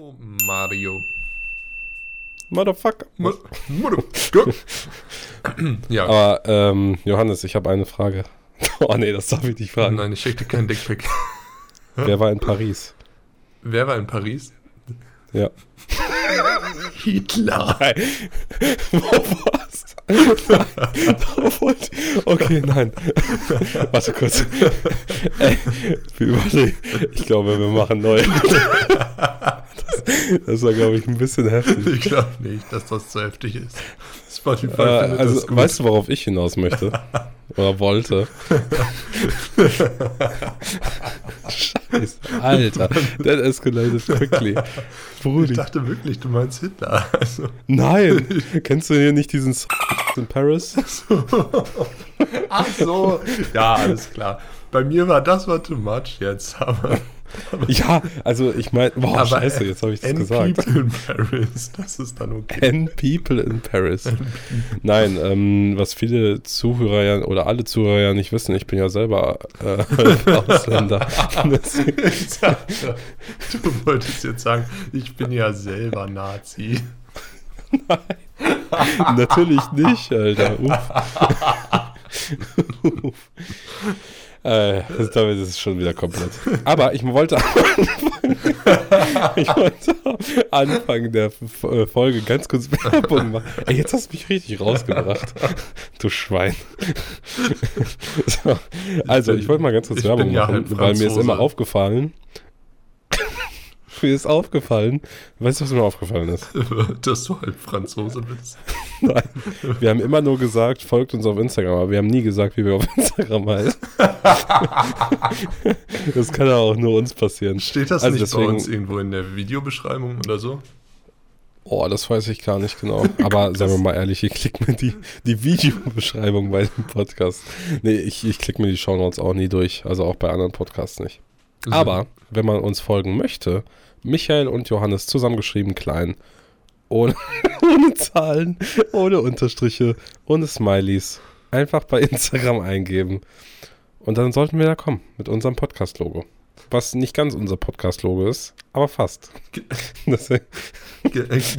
Oh, Mario. Motherfucker. Motherfucker. ja. Aber, ähm, Johannes, ich habe eine Frage. Oh nee, das darf ich nicht fragen. Nein, ich schicke dir keinen Dickpick. Wer war in Paris? Wer war in Paris? Ja. Hitler. Nein. Was? Nein. Okay, nein. Warte kurz. Ey, wir überlegen. Ich glaube, wir machen neu. Das, war, glaube ich, ein bisschen heftig. Ich glaube nicht, dass das zu heftig ist. Spotify Äh, also, weißt du, worauf ich hinaus möchte? Oder wollte? Scheiße, Alter. That escalated quickly. ich Brudi. dachte wirklich, du meinst Hitler. Also, Nein. Kennst du hier nicht diesen S- in Paris? ach so. Ja, alles klar. Bei mir war das war too much jetzt, aber, Ja, also ich meine, boah, aber scheiße, jetzt habe ich das N gesagt. People in Paris, das ist dann okay. N People in Paris. Nein, ähm, was viele Zuhörer ja, oder alle Zuhörer ja nicht wissen, ich bin ja selber äh, Ausländer. Du wolltest jetzt sagen, ich bin ja selber Nazi. Natürlich nicht, Alter. Uff. Äh, damit ist es schon wieder komplett. Aber ich wollte anfangen, ich wollte am Anfang der äh, Folge ganz kurz Werbung machen. Ey, jetzt hast du mich richtig rausgebracht. Du Schwein. So, also, ich wollte mal ganz kurz Ich Werbung ja machen, weil mir ist immer aufgefallen. Mir ist aufgefallen. Weißt du, was mir aufgefallen ist? Dass du halt Franzose bist. Nein, wir haben immer nur gesagt, folgt uns auf Instagram, aber wir haben nie gesagt, wie wir auf Instagram heißen. das kann ja auch nur uns passieren. Steht das Also nicht deswegen- bei uns irgendwo in der Videobeschreibung oder so? Oh, das weiß ich gar nicht genau. Aber sagen wir mal ehrlich, ich klicke mir die, die Videobeschreibung bei dem Podcast. Nee, ich, ich klicke mir die Shownotes auch nie durch. Also auch bei anderen Podcasts nicht. Aber wenn man uns folgen möchte, Michael und Johannes zusammengeschrieben klein, ohne, ohne Zahlen, ohne Unterstriche, ohne Smileys, einfach bei Instagram eingeben. Und dann sollten wir da kommen mit unserem Podcast-Logo. Was nicht ganz unser Podcast-Logo ist, aber fast.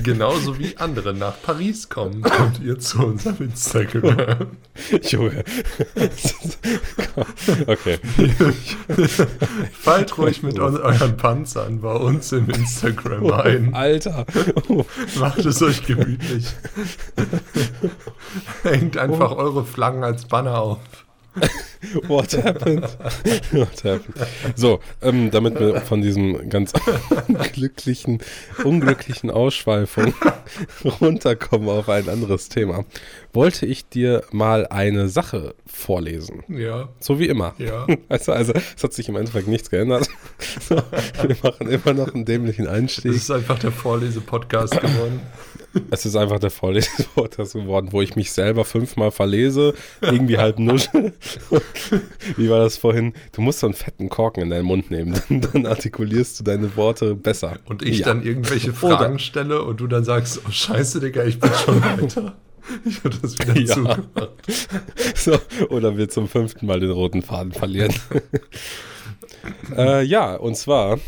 Genauso wie andere nach Paris kommen, kommt ihr zu unserem Instagram. Junge. okay. Fallt ruhig mit eu- euren Panzern bei uns im Instagram ein. Alter. Oh. Macht es euch gemütlich. Hängt einfach eure Flaggen als Banner auf. What happened? What happened? So, ähm, damit wir von diesem ganz glücklichen, unglücklichen Ausschweifung runterkommen auf ein anderes Thema, wollte ich dir mal eine Sache vorlesen. Ja, So wie immer. ja. Also, also es hat sich im Endeffekt nichts geändert. So, wir machen immer noch einen dämlichen Es Einstieg. ist einfach der Vorlese-Podcast geworden. Es ist einfach der Vorlesepodcast geworden, wo ich mich selber fünfmal verlese, irgendwie halb nuschel. Wie war das vorhin? Du musst so einen fetten Korken in deinen Mund nehmen, dann, dann artikulierst du deine Worte besser. Und ich Ja. dann irgendwelche Oder- Fragen stelle und du dann sagst, oh scheiße, Digga, ich bin schon weiter. Ich habe das wieder Ja. zugemacht. So, oder wir zum fünften Mal den roten Faden verlieren. äh, ja, und zwar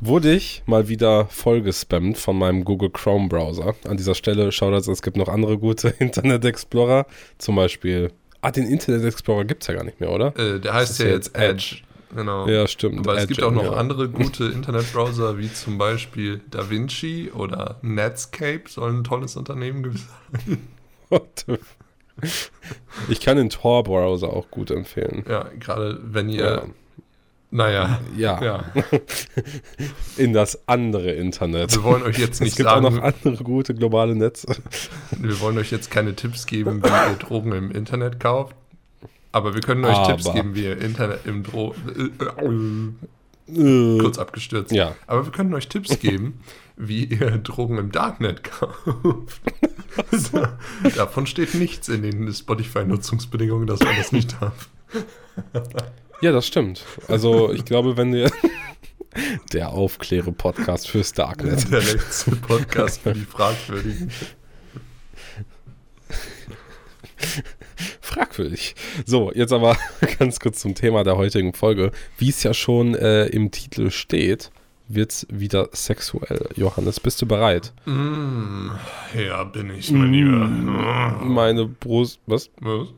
wurde ich mal wieder vollgespammt von meinem Google Chrome Browser. An dieser Stelle schaut es, es gibt noch andere gute Internet Explorer. Zum Beispiel. Ah, den Internet Explorer gibt es ja gar nicht mehr, oder? Äh, der heißt ja jetzt jetzt Edge. Genau. Ja, stimmt. Aber es Edge, gibt auch noch ja. andere gute Internetbrowser, wie zum Beispiel DaVinci oder Netscape, soll ein tolles Unternehmen gewesen sein. What the Ich kann den Tor-Browser auch gut empfehlen. Ja, gerade wenn ihr, Ja. Naja, Ja, ja. in das andere Internet. Wir wollen euch jetzt Es nicht gibt auch noch sagen, andere gute globale Netze. wir wollen euch jetzt keine Tipps geben, wie ihr Drogen im Internet kauft. Aber wir können euch Aber. Tipps geben, wie ihr Internet im Dro äh, Äh, kurz abgestürzt. Ja. Aber wir können euch Tipps geben, wie ihr Drogen im Darknet kauft. Also, davon steht nichts in den Spotify-Nutzungsbedingungen, dass man das nicht darf. Ja, das stimmt. Also, ich glaube, wenn ihr. Der Aufkläre-Podcast fürs Darknet. Der letzte Podcast für die Fragwürdigen. Fragwürdig. So, jetzt aber ganz kurz zum Thema der heutigen Folge. Wie es ja schon äh, im Titel steht, wird's wieder sexuell. Johannes, bist du bereit? Mm, ja, bin ich, mein Lieber. Meine Brust. Was? Was?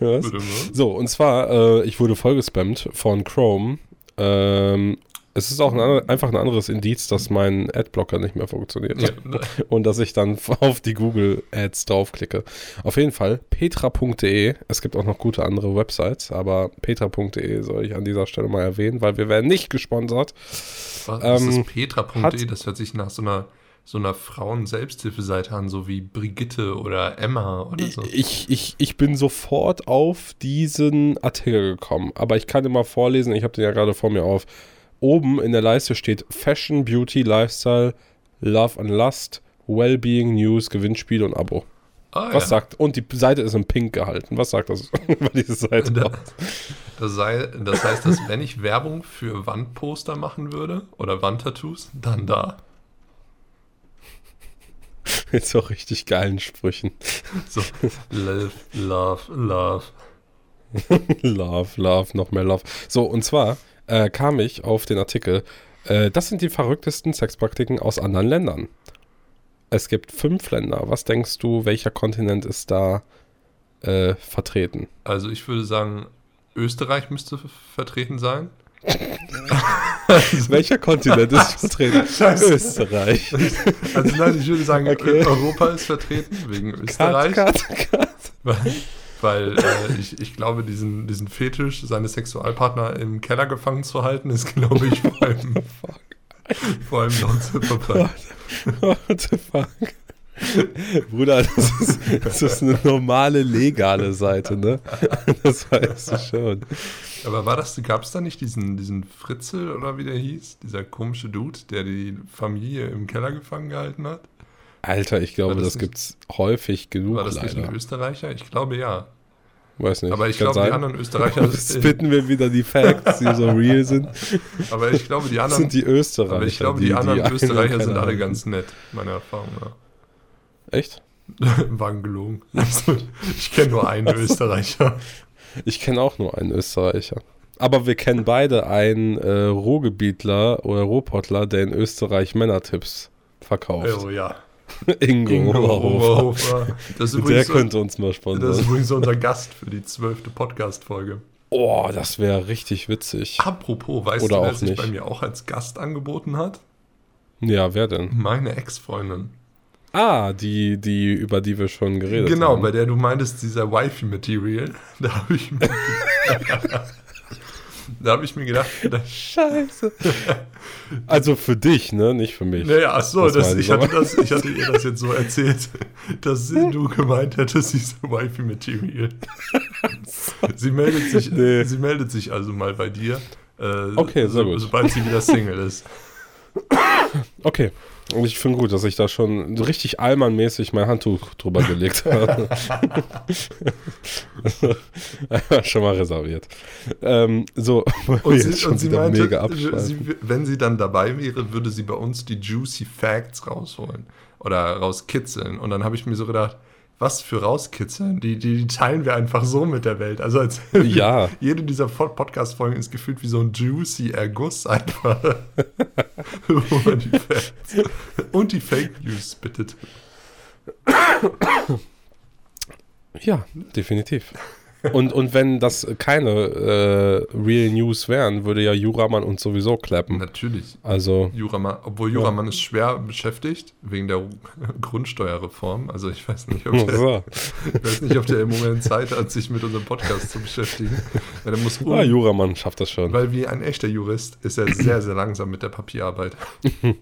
Was? Was? So, und zwar, äh, ich wurde vollgespammt von Chrome. Ähm, es ist auch ein, einfach ein anderes Indiz, dass mein Adblocker nicht mehr funktioniert. Ja, Und dass ich dann auf die Google Ads draufklicke. Auf jeden Fall, petra.de. Es gibt auch noch gute andere Websites, aber petra.de soll ich an dieser Stelle mal erwähnen, weil wir werden nicht gesponsert. was Ähm, ist petra.de, das hört sich nach so einer, so einer Frauen-Selbsthilfeseite an, so wie Brigitte oder Emma oder so. Ich, ich, ich bin sofort auf diesen Artikel gekommen, aber ich kann dir mal vorlesen, ich habe den ja gerade vor mir auf. Oben in der Leiste steht Fashion, Beauty, Lifestyle, Love and Lust, Wellbeing, News, Gewinnspiele und Abo. Ah, Was ja. sagt, und die Seite ist in Pink gehalten. Was sagt das über diese Seite? Da-? Das, sei, das heißt, dass wenn ich Werbung für Wandposter machen würde oder Wandtattoos, dann da. Mit so richtig geilen Sprüchen. So, live, love, love. Love, Love, noch mehr Love. So, und zwar äh, kam ich auf den Artikel, äh, das sind die verrücktesten Sexpraktiken aus anderen Ländern. Es gibt fünf Länder. Was denkst du, welcher Kontinent ist da äh, vertreten? Also ich würde sagen, Österreich müsste vertreten sein. Welcher Kontinent ist vertreten? Scheiße. Österreich. Also nein, ich würde sagen, Okay. Europa ist vertreten wegen Cut, Österreich. cut, cut. Weil, weil äh, ich, ich glaube, diesen, diesen Fetisch, seine Sexualpartner im Keller gefangen zu halten, ist, glaube ich, vor allem, vor allem non What the fuck? Bruder, das ist, das ist eine normale, legale Seite, ne? Das weißt du schon. Aber war das, gab es da nicht diesen, diesen Fritzel oder wie der hieß? Dieser komische Dude, der die Familie im Keller gefangen gehalten hat? Alter, ich glaube, War das das, nicht- gibt's häufig genug War das nicht leider. ein Österreicher? Ich glaube ja. Weiß nicht. Aber ich Kann glaube, die anderen Österreicher, Spitten wir wieder die Facts, die so real sind. aber ich glaube, die Das anderen, sind die Österreicher. aber ich glaube, die, anderen einen Österreicher sind alle ganz nett, meiner Erfahrung nach. Echt? Waren gelogen. Also, ich kenne nur einen Österreicher. Ich kenne auch nur einen Österreicher. Aber wir kennen beide einen äh, Ruhrgebietler oder Ruhrpottler, der in Österreich Männertipps verkauft. Oh ja. Ingo, Ingo Oberhofer. Oberhofer. Das ist Der könnte uns mal das ist sponsern. übrigens unser Gast für die zwölfte Podcast-Folge. Oh, das wäre richtig witzig. Apropos, weißt Oder du, wer sich nicht. bei mir auch als Gast angeboten hat? Ja, wer denn? Meine Ex-Freundin. Ah, die, die, über die wir schon geredet Genau, haben. bei der du meintest, dieser Wifi-Material. Da habe ich mir. da habe ich mir gedacht, da, Scheiße. Also für dich, ne? Nicht für mich. naja, ach so, Das ich, hatte das, ich hatte ihr das jetzt so erzählt, dass du gemeint hättest, dieser Wifi-Material. sie, meldet sich, Nee. sie meldet sich also mal bei dir. Äh, Okay, sehr gut. Sobald sie wieder Single ist. Okay. Und ich finde gut, dass ich da schon richtig allmannmäßig mein Handtuch drüber gelegt habe. schon mal reserviert. Ähm, so, Und sie, schon und sie meinte, sie, wenn sie dann dabei wäre, würde sie bei uns die Juicy Facts rausholen oder rauskitzeln. Und dann habe ich mir so gedacht, was für rauskitzeln? Die, die, die teilen wir einfach so mit der Welt. Also als Ja. jede dieser Pod- Podcast-Folgen ist gefühlt wie so ein Juicy Erguss einfach. Wo man die Facts und die Fake News bittet. Ja, definitiv. Und, und wenn das keine äh, Real News wären, würde ja Juramann uns sowieso klappen. Natürlich. Also, Juramann, obwohl Juramann ist schwer beschäftigt wegen der Grundsteuerreform. Also ich weiß nicht, ob der, so. Ich weiß nicht, ob der im Moment Zeit hat, sich mit unserem Podcast zu beschäftigen. Weil, er muss ah, Juramann schafft das schon. weil wie ein echter Jurist ist er sehr, sehr langsam mit der Papierarbeit.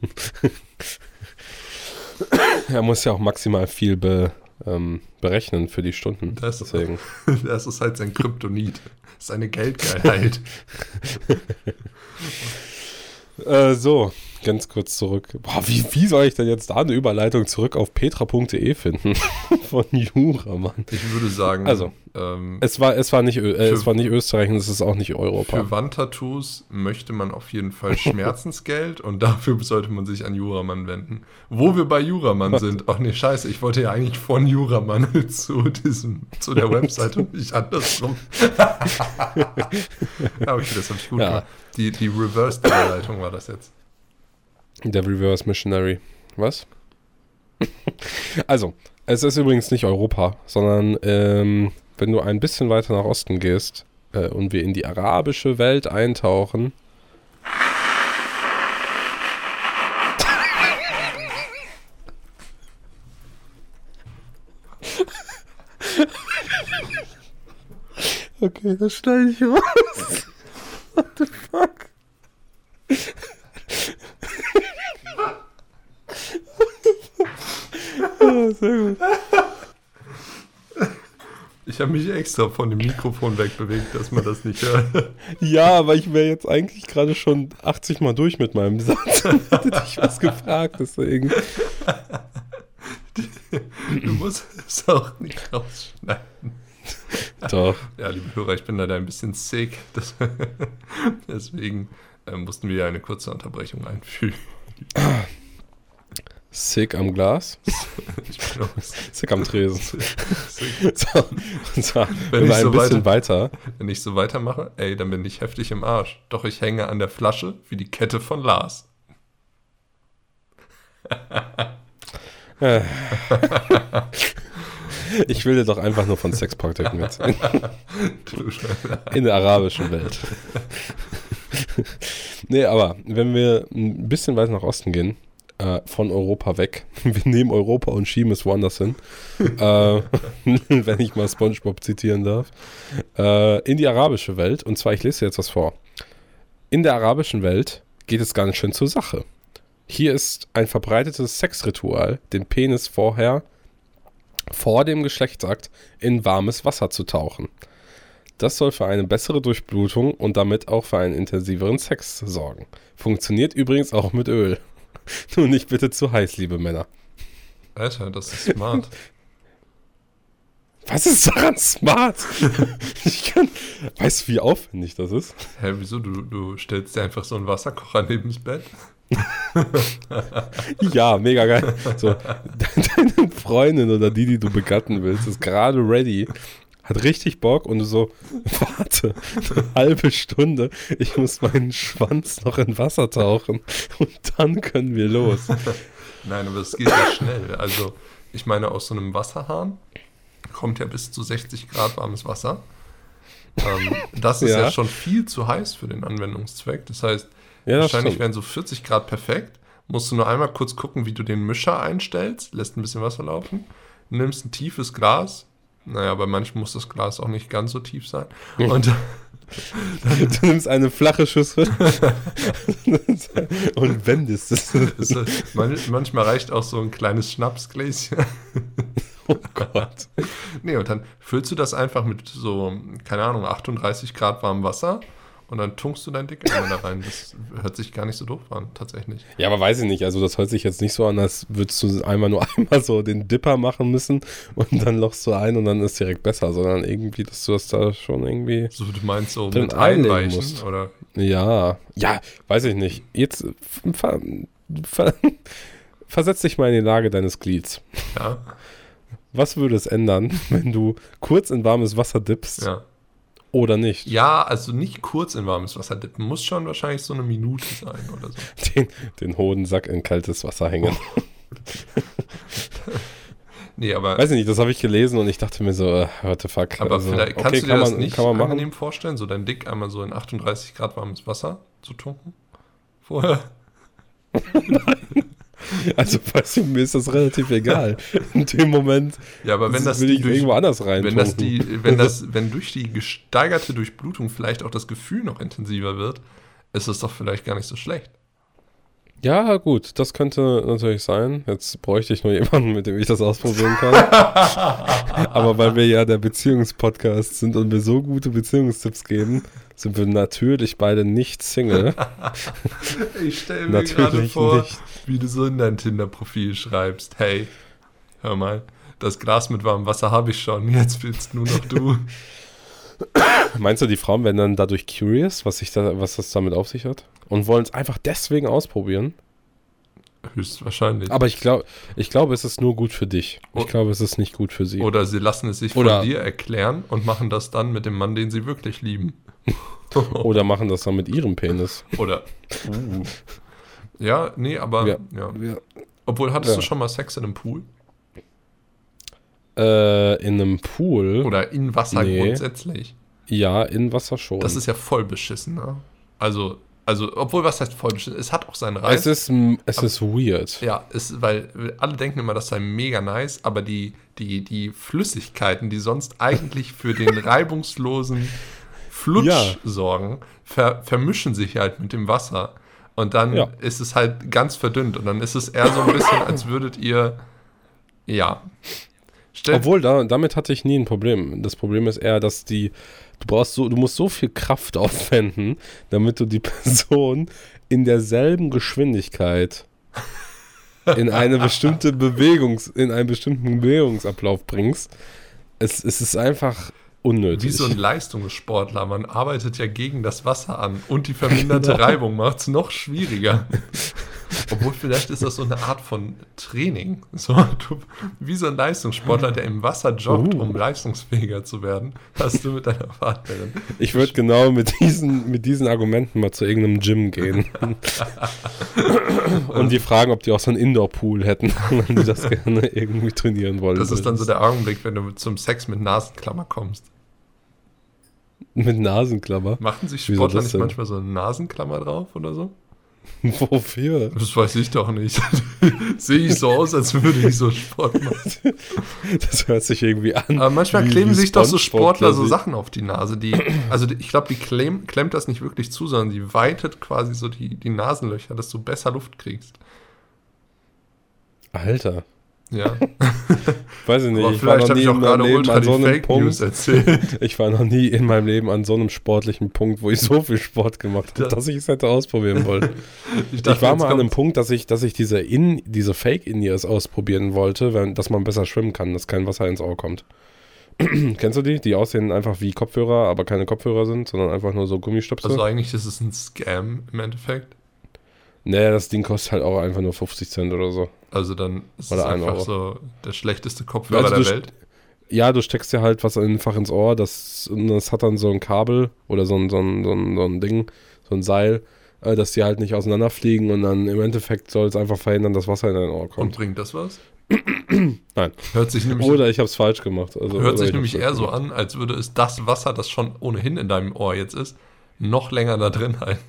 Er muss ja auch maximal viel be, ähm, berechnen für die Stunden. Das- Deswegen. Das ist halt sein Kryptonit. Seine Geldgeilheit. Äh, so, ganz kurz zurück. Boah, wie, wie soll ich denn jetzt da eine Überleitung zurück auf petra.de finden? Von Jura, Mann. Ich würde sagen, Also, ähm, Es war, es war, nicht, äh, es war nicht Österreich und es ist auch nicht Europa. für Wandtattoos möchte man auf jeden Fall Schmerzensgeld und dafür sollte man sich an Juramann wenden. Wo wir bei Juramann sind, ach nee, scheiße, ich wollte ja eigentlich von Juramann zu diesem, zu der Webseite und nicht andersrum. ja, okay, das habe ich gut Ja. gemacht. Die, die Reverse-Überleitung war das jetzt. Der Reverse Missionary. Was? also, es ist übrigens nicht Europa, sondern ähm, wenn du ein bisschen weiter nach Osten gehst äh, und wir in die arabische Welt eintauchen. Okay, das schneide ich raus. What the fuck? oh, sehr gut. Ich habe mich extra von dem Mikrofon wegbewegt, dass man das nicht hört. Ja, aber ich wäre jetzt eigentlich gerade schon 80 Mal durch mit meinem Satz hätte dich was gefragt, deswegen. Du musst es auch nicht rausschneiden. Doch. Ja, liebe Hörer, ich bin leider ein bisschen sick. Das, deswegen äh, mussten wir eine kurze Unterbrechung einfügen. Sick am Glas. Sick am Tresen. sick. So, und zwar, Wenn wenn ich wir ein so bisschen weiter. Wenn ich so weitermache, ey, dann bin ich heftig im Arsch. Doch ich hänge an der Flasche wie die Kette von Lars. Ich will dir doch einfach nur von Sexpraktiken Schweine. In der arabischen Welt. nee, aber wenn wir ein bisschen weiter nach Osten gehen, äh, von Europa weg, wir nehmen Europa und schieben es woanders hin, äh, wenn ich mal Spongebob zitieren darf, äh, in die arabische Welt. Und zwar, ich lese dir jetzt was vor. In der arabischen Welt geht es ganz schön zur Sache. Hier ist ein verbreitetes Sexritual, den Penis vorher vor dem Geschlechtsakt in warmes Wasser zu tauchen. Das soll für eine bessere Durchblutung und damit auch für einen intensiveren Sex sorgen. Funktioniert übrigens auch mit Öl. Nur nicht bitte zu heiß, liebe Männer. Alter, das ist smart. Was ist daran smart? Ich kann. Weißt du, wie aufwendig das ist? Hä, wieso? Du, du stellst dir einfach so einen Wasserkocher neben das Bett? Ja, mega geil. So, deine Freundin oder die, die du begatten willst, ist gerade ready, hat richtig Bock und du so, warte, eine halbe Stunde, ich muss meinen Schwanz noch in Wasser tauchen und dann können wir los. Nein, aber es geht ja schnell. Also, ich meine, aus so einem Wasserhahn kommt ja bis zu 60 Grad warmes Wasser. Ähm, das ist ja. Ja. schon viel zu heiß für den Anwendungszweck. Das heißt, Ja, das wahrscheinlich stimmt. wären so 40 Grad perfekt. Musst du nur einmal kurz gucken, wie du den Mischer einstellst, lässt ein bisschen Wasser laufen, nimmst ein tiefes Glas. Naja, bei manchen muss das Glas auch nicht ganz so tief sein. Und Du nimmst eine flache Schüssel und wendest es. es, man, manchmal reicht auch so ein kleines Schnapsgläschen. Oh Gott. Nee, und dann füllst du das einfach mit so, keine Ahnung, 38 Grad warmem Wasser und dann tunkst du dein Dick einmal da rein. Das hört sich gar nicht so doof an, tatsächlich. Ja, aber weiß ich nicht. Also, das hört sich jetzt nicht so an, als würdest du einmal nur einmal so den Dipper machen müssen und dann lochst du ein und dann ist direkt besser, sondern irgendwie, dass du das da schon irgendwie. So, du meinst so mit einweichen musst. oder? Ja, ja, weiß ich nicht. Jetzt ver, ver, versetz dich mal in die Lage deines Glieds. Ja, Was würde es ändern, wenn du kurz in warmes Wasser dippst ja. Oder nicht? Ja, also nicht kurz in warmes Wasser dippen, muss schon wahrscheinlich so eine Minute sein oder so. Den, den Hodensack in kaltes Wasser hängen. Nee, aber, Weiß ich nicht, das habe ich gelesen und ich dachte mir so, äh, what the fuck. aber Also, vielleicht kannst okay, du dir kann das man, nicht kann man machen. angenehm vorstellen, so dein Dick einmal so in 38 Grad warmes Wasser zu tunken? Vorher? Also, weißt du, mir ist das relativ egal. In dem Moment Ja, aber wenn das will ich durch, irgendwo anders rein. wenn das die, wenn das, wenn durch die gesteigerte Durchblutung vielleicht auch das Gefühl noch intensiver wird, ist es doch vielleicht gar nicht so schlecht. Ja, gut, das könnte natürlich sein. Jetzt bräuchte ich nur jemanden, mit dem ich das ausprobieren kann. Aber weil wir ja der Beziehungspodcast sind und wir so gute Beziehungstipps geben, sind wir natürlich beide nicht Single. Ich stelle mir gerade vor, nicht. wie du so in dein Tinder-Profil schreibst, hey, hör mal, das Glas mit warmem Wasser habe ich schon, jetzt willst nur noch du. Meinst du, die Frauen werden dann dadurch curious, was, sich da, was das damit auf sich hat? Und wollen es einfach deswegen ausprobieren? Höchstwahrscheinlich. Aber ich glaube, ich glaube, es ist nur gut für dich. Ich Oh. glaube, es ist nicht gut für sie. Oder sie lassen es sich Oder- von dir erklären und machen das dann mit dem Mann, den sie wirklich lieben. Oder machen das dann mit ihrem Penis. Oder uh, Ja, nee, aber Ja. ja. Obwohl, hattest Ja. du schon mal Sex in einem Pool? Äh, in einem Pool. Oder in Wasser Nee. grundsätzlich? Ja, in Wasser schon. Das ist ja voll beschissen, ne? Also, also, obwohl, was heißt voll beschissen? Es hat auch seinen Reiz. es ist, es ist weird. Ja, ist, weil alle denken immer, das sei mega nice, aber die, die, die Flüssigkeiten, die sonst eigentlich für den reibungslosen Flutsch Ja. sorgen, ver, vermischen sich halt mit dem Wasser. Und dann Ja. ist es halt ganz verdünnt. Und dann ist es eher so ein bisschen, als würdet ihr. Ja. Stell, Obwohl, da, damit hatte ich nie ein Problem. Das Problem ist eher, dass die, du brauchst so, du musst so viel Kraft aufwenden, damit du die Person in derselben Geschwindigkeit in eine bestimmte Bewegungs, in einen bestimmten Bewegungsablauf bringst. Es, es ist einfach unnötig. wie so ein Leistungssportler. Man arbeitet ja gegen das Wasser an. Und die verminderte Genau. Reibung macht es noch schwieriger. Obwohl, vielleicht ist das so eine Art von Training. So, du, wie so ein Leistungssportler, der im Wasser joggt, Uh. um leistungsfähiger zu werden, hast du mit deiner Partnerin. Ich würde genau mit diesen, mit diesen Argumenten mal zu irgendeinem Gym gehen. und die fragen, ob die auch so einen Indoor-Pool hätten, wenn die das gerne irgendwie trainieren wollen. Das ist dann so der Augenblick, wenn du zum Sex mit Nasenklammer kommst. Mit Nasenklammer. Machen sich Sportler nicht manchmal so eine Nasenklammer drauf oder so? Wofür? Das weiß ich doch nicht. Sehe ich so aus, als würde ich so Sport machen. Das hört sich irgendwie an. Aber manchmal kleben sich doch so Sportler so. Sachen auf die Nase, die, also die, ich glaube, die klemm, klemmt das nicht wirklich zu, sondern die weitet quasi so die, die Nasenlöcher, dass du besser Luft kriegst. Alter. Ja, Weiß ich nicht. aber ich war vielleicht noch habe nie ich auch in meinem gerade Leben ultra an die so einem Fake News Punkt. erzählt. Ich war noch nie in meinem Leben an so einem sportlichen Punkt, wo ich so viel Sport gemacht habe, Das- dass ich es hätte ausprobieren wollen. Ich, Ich war mal an einem Punkt, dass ich, dass ich diese, in, diese Fake-In-Ears ausprobieren wollte, wenn, dass man besser schwimmen kann, dass kein Wasser ins Ohr kommt. Kennst du die? Die aussehen einfach wie Kopfhörer, aber keine Kopfhörer sind, sondern einfach nur so Gummistöpsel. Also eigentlich ist es ein Scam im Endeffekt. Nee, das Ding kostet halt auch einfach nur 50 Cent oder so. Also dann ist Oder es ein einfach Euro. so der schlechteste Kopfhörer Also der Welt. Ja, du steckst dir halt was einfach ins Ohr, das, und das hat dann so ein Kabel oder so ein, so ein, so ein, so ein Ding, so ein Seil, äh, dass die halt nicht auseinanderfliegen und dann im Endeffekt soll es einfach verhindern, dass Wasser in dein Ohr Und kommt. bringt das was? Nein. Hört sich nämlich, Oder ich habe es falsch gemacht. Also, hört sich ich nämlich eher so an, als würde es das Wasser, das schon ohnehin in deinem Ohr jetzt ist, noch länger da drin halten.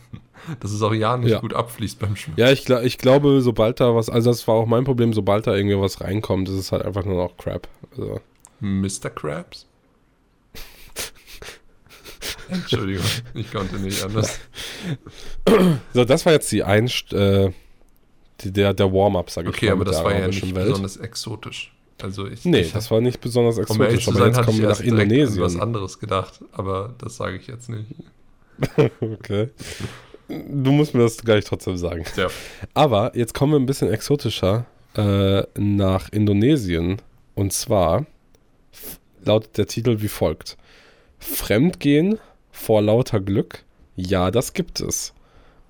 Dass es auch ja nicht Ja. gut abfließt beim Schwimmen. Ja, ich, ich glaube, sobald da was, also das war auch mein Problem, sobald da irgendwie was reinkommt, ist es halt einfach nur noch Crap. Also, Mr. Krabs? Entschuldigung, ich konnte nicht anders. so, das war jetzt die Einst äh, die, der, der Warm-up, sag ich Okay, mal, aber mit das war ja nicht Welt. besonders exotisch. Also ich, Nee, ich das war nicht besonders um ehrlich exotisch, zu aber sein, jetzt kommen wir nach Indonesien. was anderes gedacht, aber das sage ich jetzt nicht. Okay. Du musst mir das gleich trotzdem sagen. Ja. Aber jetzt kommen wir ein bisschen exotischer äh, nach Indonesien. Und zwar lautet der Titel wie folgt: Fremdgehen vor lauter Glück? Ja, das gibt es.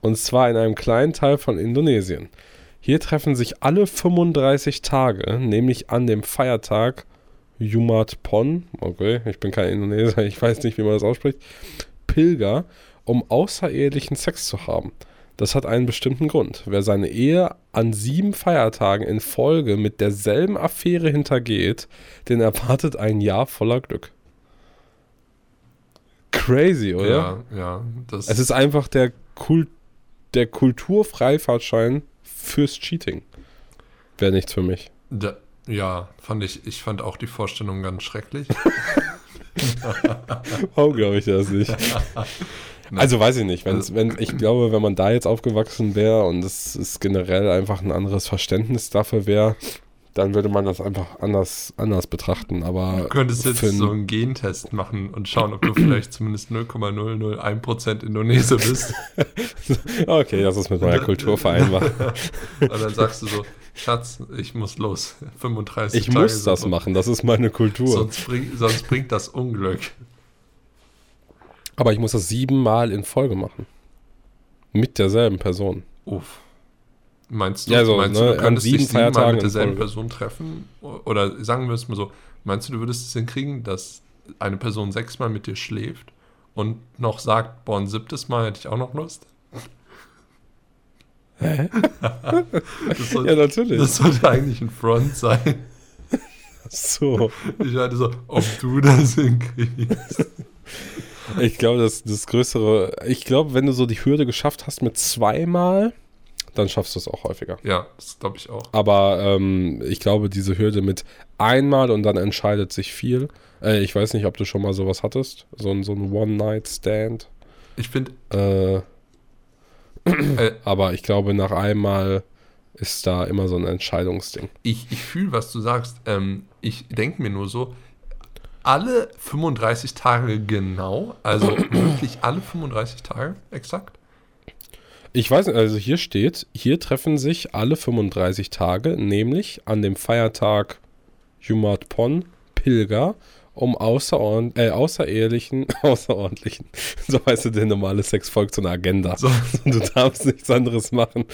Und zwar in einem kleinen Teil von Indonesien. Hier treffen sich alle 35 Tage, nämlich an dem Feiertag Jumat Pon, okay, ich bin kein Indonesier, ich weiß nicht, wie man das ausspricht, Pilger, um außerehelichen Sex zu haben. Das hat einen bestimmten Grund. Wer seine Ehe an sieben Feiertagen in Folge mit derselben Affäre hintergeht, den erwartet ein Jahr voller Glück. Crazy, oder? Ja, ja. Das, Es ist einfach der, Kult, der Kulturfreifahrtschein fürs Cheating. Wäre nichts für mich. da, ja, fand ich, ich fand auch die Vorstellung ganz schrecklich. Warum glaube ich das nicht? Also weiß ich nicht. Wenn's, Also- wenn, ich glaube, wenn man da jetzt aufgewachsen wäre und es ist generell einfach ein anderes Verständnis dafür wäre, dann würde man das einfach anders, anders betrachten. Aber Du könntest jetzt so einen Gentest machen und schauen, ob du vielleicht zumindest 0,001% Indonesier bist. okay, das ist mit meiner Kultur vereinbar. Und dann sagst du so, Schatz, ich muss los. 35 Ich Tage muss das machen, das ist meine Kultur. Sonst, bring, sonst bringt das Unglück. Aber ich muss das siebenmal in Folge machen. Mit derselben Person. Uff. Meinst du, Ja, so, meinst ne, du, du könntest sieben dich siebenmal Feiertagen mit derselben. Person treffen? Oder sagen wir es mal so, meinst du, du würdest es hinkriegen, dass eine Person sechsmal mit dir schläft und noch sagt, boah, ein siebtes Mal hätte ich auch noch Lust? Hä? Sollte, Ja, natürlich. das sollte eigentlich ein Front sein. so. Ich meinte so, ob du das hinkriegst. Ich glaube, das, das größere, ich glaube, wenn du so die Hürde geschafft hast mit zweimal, dann schaffst du es auch häufiger. Ja, das glaube ich auch. Aber ähm, ich glaube, diese Hürde mit einmal und dann entscheidet sich viel. Äh, ich weiß nicht, ob du schon mal sowas hattest. So ein, so ein One-Night-Stand. Ich finde, Äh, äh, aber ich glaube, nach einmal ist da immer so ein Entscheidungsding. ich, ich fühle, was du sagst. Ähm, ich denke mir nur so, alle 35 Tage genau, also wirklich alle 35 Tage exakt. Ich weiß nicht, also hier steht, hier treffen sich alle 35 Tage, nämlich an dem Feiertag Jumat Pon, Pilger, um außerord äh, außerehelichen, außerordentlichen, so heißt es, der normale Sex folgt so einer Agenda. So, Du darfst nichts anderes machen,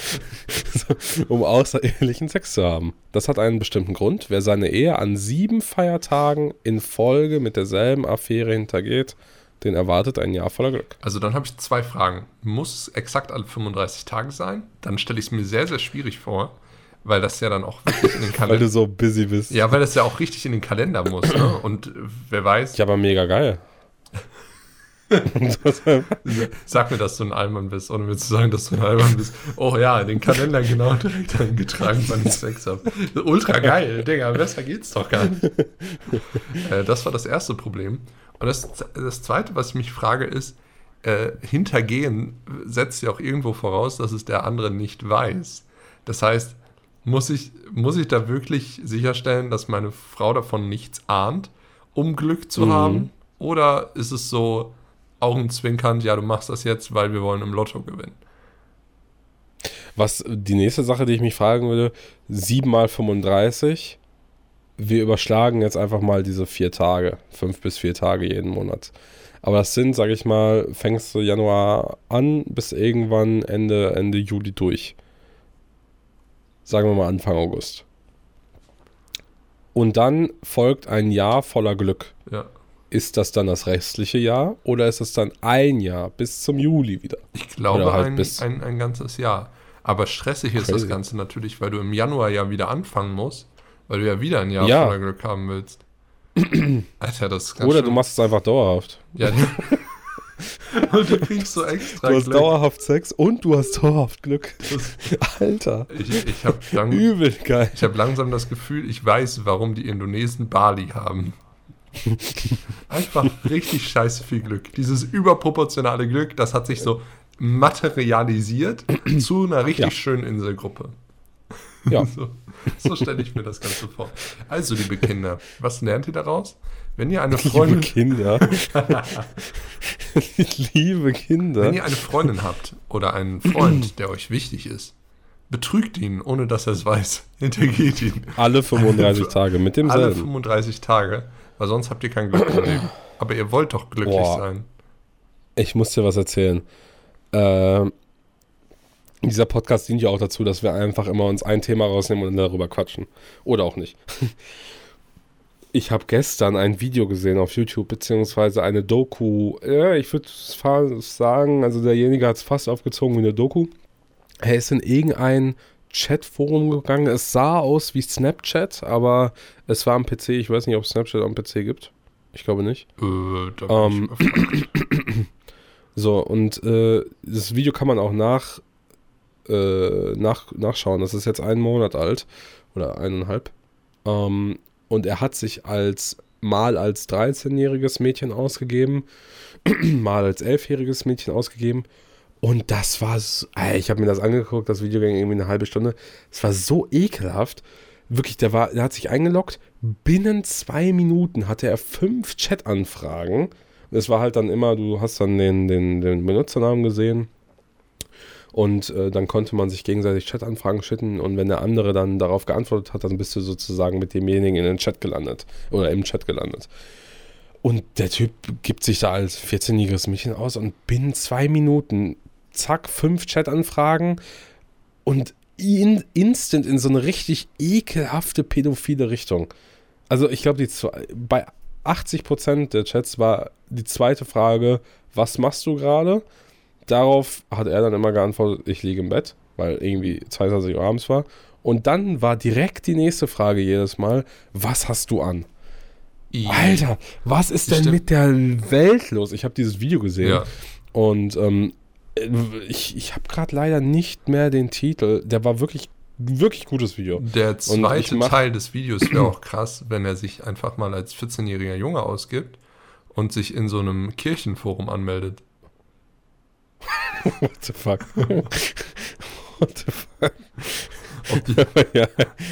so, um außerehelichen Sex zu haben. Das hat einen bestimmten Grund. Wer seine Ehe an sieben Feiertagen in Folge mit derselben Affäre hintergeht, den erwartet ein Jahr voller Glück. also dann habe ich zwei Fragen. Muss es exakt alle 35 Tage sein? Dann stelle ich es mir sehr, sehr schwierig vor, weil das ja dann auch wirklich in den Weil Kalender... du so busy bist. Ja, weil das ja auch richtig in den Kalender muss, ne? Und äh, wer weiß, Ja, aber mega geil. sag mir, dass du ein Allmann bist, ohne mir zu sagen, dass du ein Allmann bist. Oh ja, in den Kalender genau direkt eingetragen, wann ich Sex habe. Ultra geil, Digga, besser geht's doch gar nicht. äh, das war das erste Problem. Und das, das zweite, was ich mich frage, ist, äh, Hintergehen setzt ja auch irgendwo voraus, dass es der andere nicht weiß. Das heißt, muss ich, muss ich da wirklich sicherstellen, dass meine Frau davon nichts ahnt, um Glück zu Mhm. haben? Oder ist es so, auch ein Zwinkernd, ja, du machst das jetzt, weil wir wollen im Lotto gewinnen? Was die nächste Sache, die ich mich fragen würde, 7 mal 35. Wir überschlagen jetzt einfach mal diese vier Tage, fünf bis vier Tage jeden Monat. Aber das sind, sag ich mal, fängst du Januar an bis irgendwann Ende, Ende Juli durch. Sagen wir mal Anfang August. Und dann folgt ein Jahr voller Glück. Ja. Ist das dann das restliche Jahr oder ist es dann ein Jahr bis zum Juli wieder? Ich glaube, halt ein, bis- ein, ein ganzes Jahr. Aber stressig ist das Crazy. Ganze natürlich, weil du im Januar ja wieder anfangen musst, weil du ja wieder ein Jahr Ja. voller Glück haben willst. Alter, das ist ganz Oder schön. du machst es einfach dauerhaft. Ja, und du kriegst so extra Du hast Glück. dauerhaft Sex und du hast dauerhaft Glück. Alter, Ich, ich habe lang, übel geil. ich hab langsam das Gefühl, ich weiß, warum die Indonesen Bali haben. Einfach richtig scheiße viel Glück. Dieses überproportionale Glück, das hat sich so materialisiert zu einer richtig Ja. schönen Inselgruppe. Ja. So, so stelle ich mir das Ganze vor. Also, liebe Kinder, was lernt ihr daraus? Wenn ihr eine Liebe Freundin, Kinder. Liebe Kinder. wenn ihr eine Freundin habt oder einen Freund, der euch wichtig ist, betrügt ihn, ohne dass er es weiß. Hintergeht ihn. Alle 35 Tage mit Alle demselben. 35 Tage, weil sonst habt ihr kein Glück im Leben. Aber ihr wollt doch glücklich Boah. sein. Ich muss dir was erzählen. Ähm, dieser Podcast dient ja auch dazu, dass wir einfach immer uns ein Thema rausnehmen und darüber quatschen. Oder auch nicht. Ich habe gestern ein Video gesehen auf YouTube, beziehungsweise eine Doku. Ja, ich würde sagen, also derjenige hat es fast aufgezogen wie eine Doku. Er ist in irgendein Chatforum gegangen. Es sah aus wie Snapchat, aber es war am PC. Ich weiß nicht, ob es Snapchat am PC gibt. Ich glaube nicht. Äh, Ähm. So, und äh, das Video kann man auch nach, äh, nach, nachschauen. Das ist jetzt einen Monat alt oder eineinhalb. Ähm, und er hat sich als mal als 13-jähriges Mädchen ausgegeben, mal als 11-jähriges Mädchen ausgegeben. Und das war so, ey, ich habe mir das angeguckt, das Video ging irgendwie eine halbe Stunde. Es war so ekelhaft. Wirklich, der, war, der hat sich eingeloggt. Binnen zwei Minuten hatte er fünf Chat-Anfragen. Es war halt dann immer, du hast dann den, den, den Benutzernamen gesehen. Und äh, dann konnte man sich gegenseitig Chat-Anfragen schicken. Und wenn der andere dann darauf geantwortet hat, dann bist du sozusagen mit demjenigen in den Chat gelandet. Oder im Chat gelandet. Und der Typ gibt sich da als 14-jähriges Mädchen aus und binnen zwei Minuten, zack, fünf Chat-Anfragen und in, instant in so eine richtig ekelhafte pädophile Richtung. Also ich glaube, bei 80% der Chats war die zweite Frage, was machst du gerade? Darauf hat er dann immer geantwortet, ich liege im Bett. weil irgendwie 22 Uhr abends war. Und dann war direkt die nächste Frage jedes Mal, was hast du an? I- Alter, was ist denn Stimmt. mit der Welt los? Ich habe dieses Video gesehen Ja. und ähm, ich, ich habe gerade leider nicht mehr den Titel. Der war wirklich, wirklich gutes Video. Der zweite Teil des Videos wäre auch krass, wenn er sich einfach mal als 14-jähriger Junge ausgibt und sich in so einem Kirchenforum anmeldet. What the fuck? What the fuck? Ob, die, ja,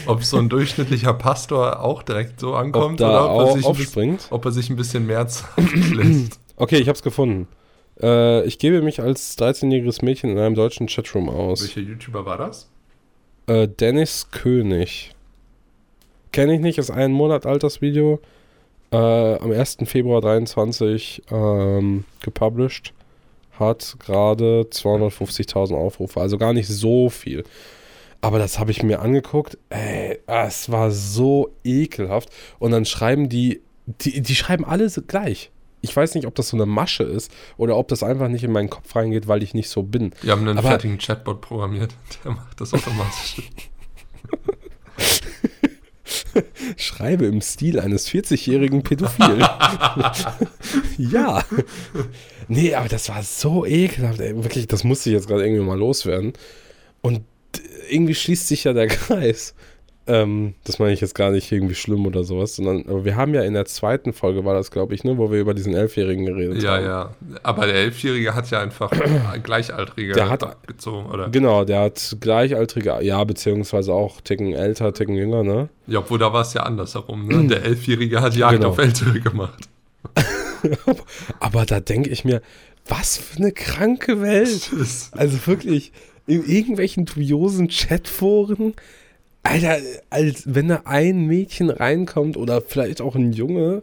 ob so ein durchschnittlicher Pastor auch direkt so ob ankommt da oder ob er, sich ein bisschen, aufspringt. ob er sich ein bisschen mehr Zeit lässt. Okay, ich hab's gefunden. Äh, ich gebe mich als 13-jähriges Mädchen in einem deutschen Chatroom aus. Welcher YouTuber war das? Äh, Dennis König. Kenne ich nicht, ist ein Monat altes Video. Äh, am 1. Februar 23 ähm, gepublished. Hat gerade 250.000 Aufrufe, also gar nicht so viel. Aber das habe ich mir angeguckt. Ey, es war so ekelhaft. Und dann schreiben die, die, die schreiben alle gleich. Ich weiß nicht, ob das so eine Masche ist oder ob das einfach nicht in meinen Kopf reingeht, weil ich nicht so bin. Die haben einen Aber- fertigen Chatbot programmiert. Der macht das automatisch. Schreibe im Stil eines 40-jährigen Pädophilen. ja. Nee, aber das war so ekelhaft. Ey. Wirklich, das musste ich jetzt gerade irgendwie mal loswerden. Und irgendwie schließt sich ja der Kreis. Ähm, das meine ich jetzt gar nicht irgendwie schlimm oder sowas, sondern aber wir haben ja in der zweiten Folge, war das glaube ich, ne, wo wir über diesen Elfjährigen geredet ja, haben. ja. Aber der Elfjährige hat ja einfach Gleichaltrige Der hat- gezogen, oder? Genau, der hat gleichaltrige, ja, beziehungsweise auch Ticken älter, Ticken jünger, ne? Ja, obwohl da war es ja andersherum. Ne? Der Elfjährige hat Jagd Genau. auf Ältere gemacht. Aber da denke ich mir, was für eine kranke Welt. Also wirklich, in irgendwelchen dubiosen Chatforen, Alter, als wenn da ein Mädchen reinkommt oder vielleicht auch ein Junge,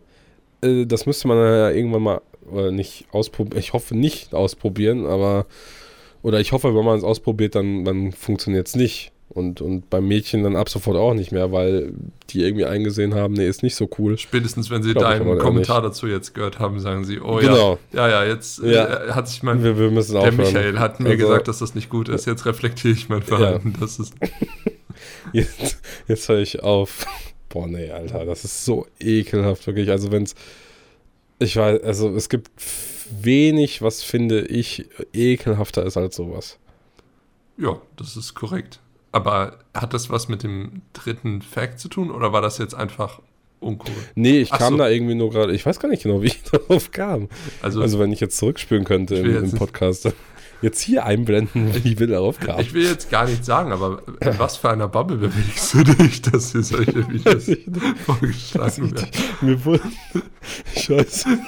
äh, das müsste man ja irgendwann mal oder nicht ausprobieren. Ich hoffe nicht ausprobieren, aber oder ich hoffe, wenn man es ausprobiert, dann, dann funktioniert es nicht. Und, und beim Mädchen dann ab sofort auch nicht mehr, weil die irgendwie eingesehen haben, nee, ist nicht so cool. Spätestens, wenn sie Glaub deinen Kommentar dazu jetzt gehört haben, sagen sie, oh Genau. ja, ja, ja, jetzt Ja. Äh, hat sich mein, Wir, wir der aufhören. Michael hat mir Also- gesagt, dass das nicht gut ist. Jetzt reflektiere ich mein Verhalten. Das ist, Jetzt, jetzt höre ich auf. Boah, nee, Alter, das ist so ekelhaft, wirklich. Also, wenn es. Ich weiß, also, es gibt wenig, was finde ich ekelhafter ist als sowas. ja, das ist korrekt. Aber hat das was mit dem dritten Fact zu tun oder war das jetzt einfach uncool? Nee, ich Ach kam so. da irgendwie nur gerade. Ich weiß gar nicht genau, wie ich darauf kam. Also, Also, wenn ich jetzt zurückspülen könnte im, im jetzt nicht- Podcast. Jetzt hier einblenden, wie wir darauf kamen. ich will jetzt gar nicht sagen, aber in was für einer Bubble bewegst du dich, dass dir solche Videos vorgeschlagen werden? Mir wurde. Scheiße.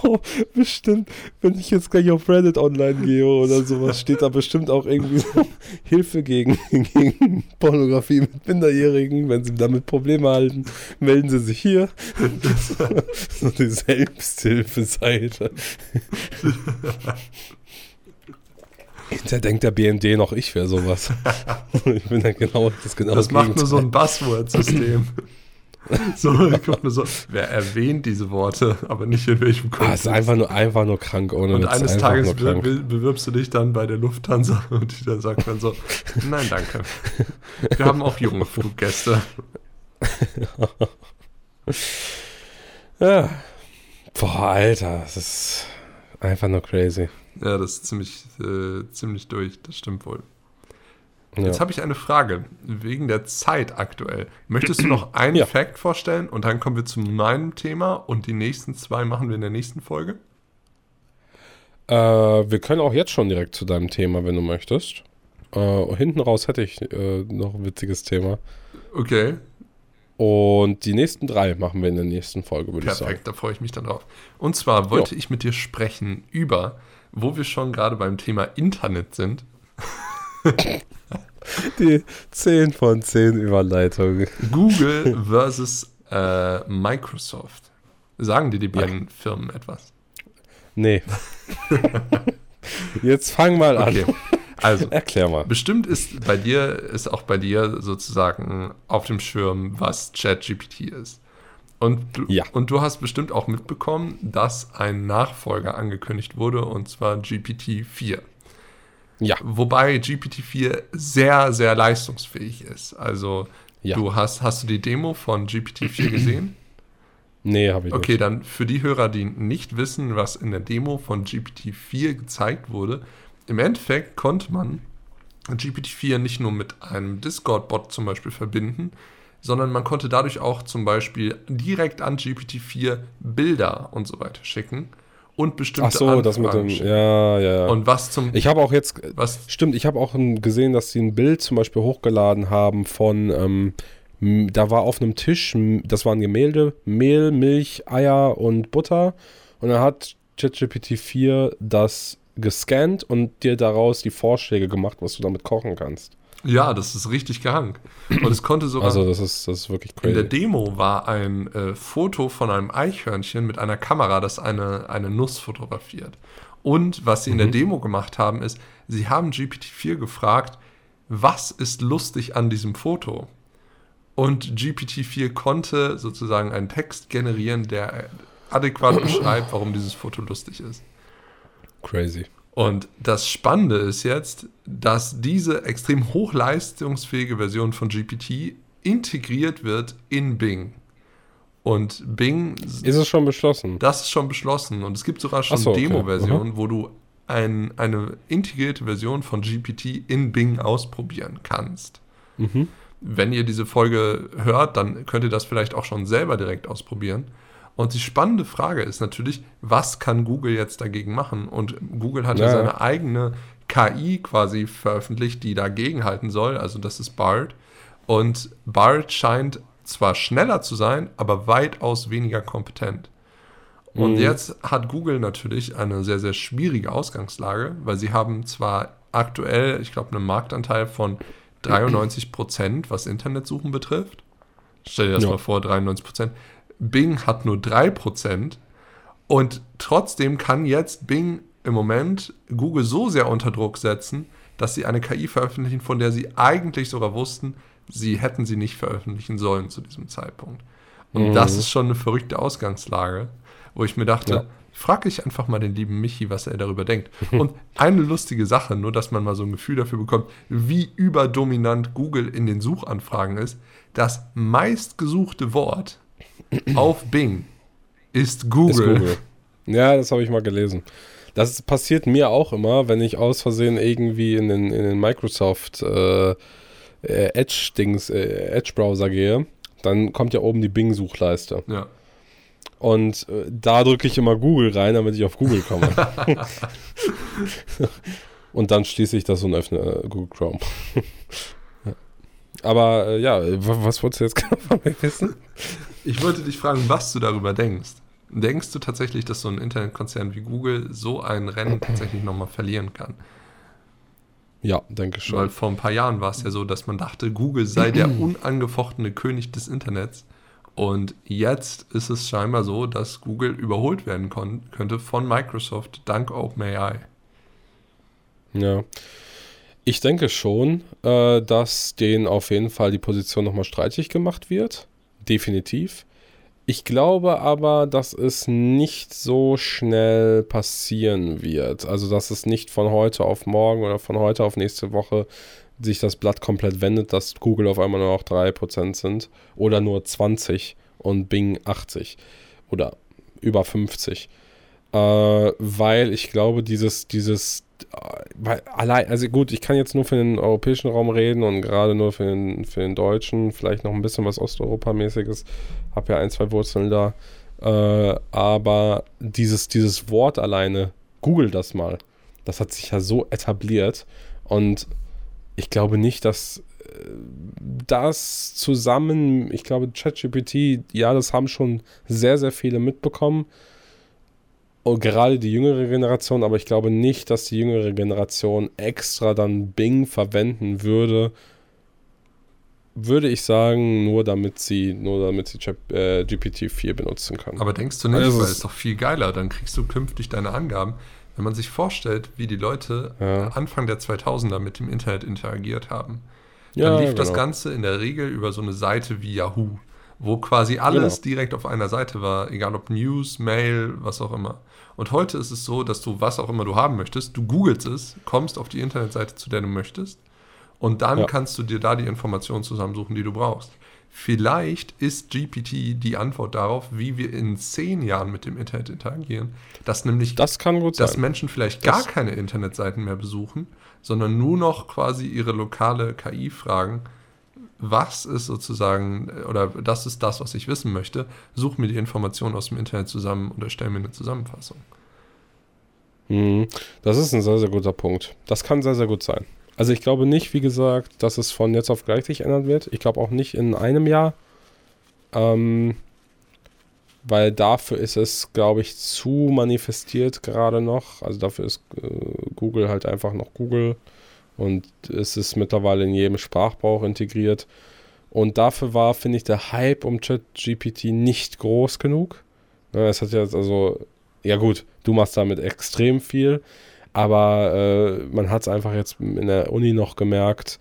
Boah, bestimmt, wenn ich jetzt gleich auf Reddit online gehe oder sowas, steht da bestimmt auch irgendwie so Hilfe gegen, gegen Pornografie mit Minderjährigen. Wenn sie damit Probleme halten, melden sie sich hier. so die Selbsthilfeseite. Hinter denkt der BND noch, ich wäre sowas. ich bin dann genau das genau Das macht nur so ein Buzzword-System. so, so, wer erwähnt diese Worte, aber nicht in welchem Ah, es Kontext. ist einfach nur, einfach nur krank, ohne und Witz, eines Tages bewirbst du dich dann bei der Lufthansa und die dann sagt dann so, nein, danke. Wir haben auch junge Fluggäste. Ja. Boah, Alter, das ist einfach nur crazy. Ja, das ist ziemlich, äh, ziemlich durch, das stimmt wohl. Ja. Jetzt habe ich eine Frage, wegen der Zeit aktuell. Möchtest du noch einen Ja. Fact vorstellen und dann kommen wir zu meinem Thema und die nächsten zwei machen wir in der nächsten Folge? Äh, wir können auch jetzt schon direkt zu deinem Thema, wenn du möchtest. Äh, hinten raus hätte ich äh, noch ein witziges Thema. Okay, Und die nächsten drei machen wir in der nächsten Folge, würde ich sagen. perfekt, da freue ich mich dann drauf. Und zwar wollte ich mit dir sprechen über, wo wir schon gerade beim Thema Internet sind. Die 10 von 10 Überleitungen. Google versus äh, Microsoft. Sagen dir die beiden Firmen etwas? Nee. jetzt fang mal an. Okay, also Erklär mal. Bestimmt ist bei dir, ist auch bei dir sozusagen auf dem Schirm, was ChatGPT ist. Und du, Ja. und du hast bestimmt auch mitbekommen, dass ein Nachfolger angekündigt wurde, und zwar GPT-4. Ja. Wobei GPT-4 sehr, sehr leistungsfähig ist. Also Ja. du hast, hast du die Demo von GPT-4 gesehen? Nee, habe ich Okay, nicht. dann für die Hörer, die nicht wissen, was in der Demo von GPT-4 gezeigt wurde, im Endeffekt konnte man GPT-4 nicht nur mit einem Discord-Bot zum Beispiel verbinden, sondern man konnte dadurch auch zum Beispiel direkt an GPT-4 Bilder und so weiter schicken und bestimmte Ach so, das mit dem. Anfragen schicken. Ja, ja, ja. Und was zum ich habe auch jetzt. was Stimmt, ich habe auch gesehen, dass sie ein Bild zum Beispiel hochgeladen haben von. Ähm, da war auf einem Tisch, das waren Gemälde, Mehl, Milch, Eier und Butter. Und dann hat ChatGPT 4 das gescannt und dir daraus die Vorschläge gemacht, was du damit kochen kannst. Ja, das ist richtig gehangen. Und es konnte sogar Also, das ist, das ist wirklich In der crazy. Demo war ein äh, Foto von einem Eichhörnchen mit einer Kamera, das eine, eine Nuss fotografiert. Und was sie in der Demo gemacht haben, ist, sie haben GPT-4 gefragt, was ist lustig an diesem Foto? Und GPT-4 konnte sozusagen einen Text generieren, der adäquat beschreibt, warum dieses Foto lustig ist. Crazy. Und das Spannende ist jetzt, dass diese extrem hochleistungsfähige Version von GPT integriert wird in Bing. Und Bing, Ist es schon beschlossen? das ist schon beschlossen. Und es gibt sogar schon so, okay. Demo-Versionen, wo du ein, eine integrierte Version von GPT in Bing ausprobieren kannst. Mhm. Wenn ihr diese Folge hört, dann könnt ihr das vielleicht auch schon selber direkt ausprobieren. Und die spannende Frage ist natürlich, was kann Google jetzt dagegen machen? Und Google hat ja, Ja. seine eigene KI quasi veröffentlicht, die dagegen halten soll. Also das ist BART. Und BART scheint zwar schneller zu sein, aber weitaus weniger kompetent. Und Mhm. jetzt hat Google natürlich eine sehr, sehr schwierige Ausgangslage, weil sie haben zwar aktuell, ich glaube, einen Marktanteil von 93 Prozent, was Internetsuchen betrifft. Stell dir das Ja. mal vor, 93 Prozent. Bing hat nur 3 Prozent. Und trotzdem kann jetzt Bing im Moment Google so sehr unter Druck setzen, dass sie eine KI veröffentlichen, von der sie eigentlich sogar wussten, sie hätten sie nicht veröffentlichen sollen zu diesem Zeitpunkt. Und Mhm. das ist schon eine verrückte Ausgangslage, wo ich mir dachte, Ja. frag ich einfach mal den lieben Michi, was er darüber denkt. Und eine lustige Sache, nur dass man mal so ein Gefühl dafür bekommt, wie überdominant Google in den Suchanfragen ist. Das meistgesuchte Wort auf Bing ist Google. Ist Google. Ja, das habe ich mal gelesen. Das passiert mir auch immer, wenn ich aus Versehen irgendwie in den, in den Microsoft äh, äh, Edge-Dings, äh, Edge-Browser gehe. Dann kommt ja oben die Bing-Suchleiste. Ja. Und äh, da drücke ich immer Google rein, damit ich auf Google komme. und dann schließe ich das und öffne äh, Google Chrome. Ja. Aber äh, ja, was wolltest du jetzt genau von mir wissen? Ich wollte dich fragen, was du darüber denkst. Denkst du tatsächlich, dass so ein Internetkonzern wie Google so ein Rennen tatsächlich nochmal verlieren kann? Ja, denke schon. Weil vor ein paar Jahren war es ja so, dass man dachte, Google sei der unangefochtene König des Internets. Und jetzt ist es scheinbar so, dass Google überholt werden könnte von Microsoft dank OpenAI. Ja. Ich denke schon, äh, dass denen auf jeden Fall die Position nochmal streitig gemacht wird. Definitiv. Ich glaube aber, dass es nicht so schnell passieren wird. Also, dass es nicht von heute auf morgen oder von heute auf nächste Woche sich das Blatt komplett wendet, dass Google auf einmal nur noch 3% sind oder nur 20 und Bing 80 oder über 50. Äh, weil ich glaube, dieses, dieses, äh, weil allein, also gut, ich kann jetzt nur für den europäischen Raum reden und gerade nur für den, für den deutschen, vielleicht noch ein bisschen was Osteuropamäßiges, habe ja ein, zwei Wurzeln da. Äh, aber dieses, dieses Wort alleine, google das mal, das hat sich ja so etabliert und ich glaube nicht, dass äh, das zusammen, ich glaube, ChatGPT, ja, das haben schon sehr, sehr viele mitbekommen. Und gerade die jüngere Generation, aber ich glaube nicht, dass die jüngere Generation extra dann Bing verwenden würde. Würde ich sagen, nur damit sie, nur damit sie äh, GPT-4 benutzen kann. Aber denkst du nicht, Also weil ist- es ist doch viel geiler, dann kriegst du künftig deine Angaben. Wenn man sich vorstellt, wie die Leute Ja. Anfang der 2000er mit dem Internet interagiert haben, dann ja, lief das genau. Ganze in der Regel über so eine Seite wie Yahoo, wo quasi alles genau. direkt auf einer Seite war, egal ob News, Mail, was auch immer. Und heute ist es so, dass du was auch immer du haben möchtest, du googelst es, kommst auf die Internetseite, zu der du möchtest, und dann ja. kannst du dir da die Informationen zusammensuchen, die du brauchst. Vielleicht ist GPT die Antwort darauf, wie wir in zehn Jahren mit dem Internet interagieren. Dass nämlich, das dass Menschen vielleicht das gar keine Internetseiten mehr besuchen, sondern nur noch quasi ihre lokale KI fragen, was ist sozusagen, oder das ist das, was ich wissen möchte, such mir die Informationen aus dem Internet zusammen und erstell mir eine Zusammenfassung. Mhm. Das ist ein sehr, sehr guter Punkt. Das kann sehr, sehr gut sein. Also ich glaube nicht, wie gesagt, dass es von jetzt auf gleich sich ändern wird. Ich glaube auch nicht in einem Jahr. Ähm, weil dafür ist es, glaube ich, zu manifestiert gerade noch. Also dafür ist äh, Google halt einfach noch Google und es ist mittlerweile in jedem Sprachbrauch integriert. Und dafür war, finde ich, der Hype um ChatGPT nicht groß genug. Ne, es hat jetzt also, ja gut, du machst damit extrem viel, aber äh, man hat es einfach jetzt in der Uni noch gemerkt,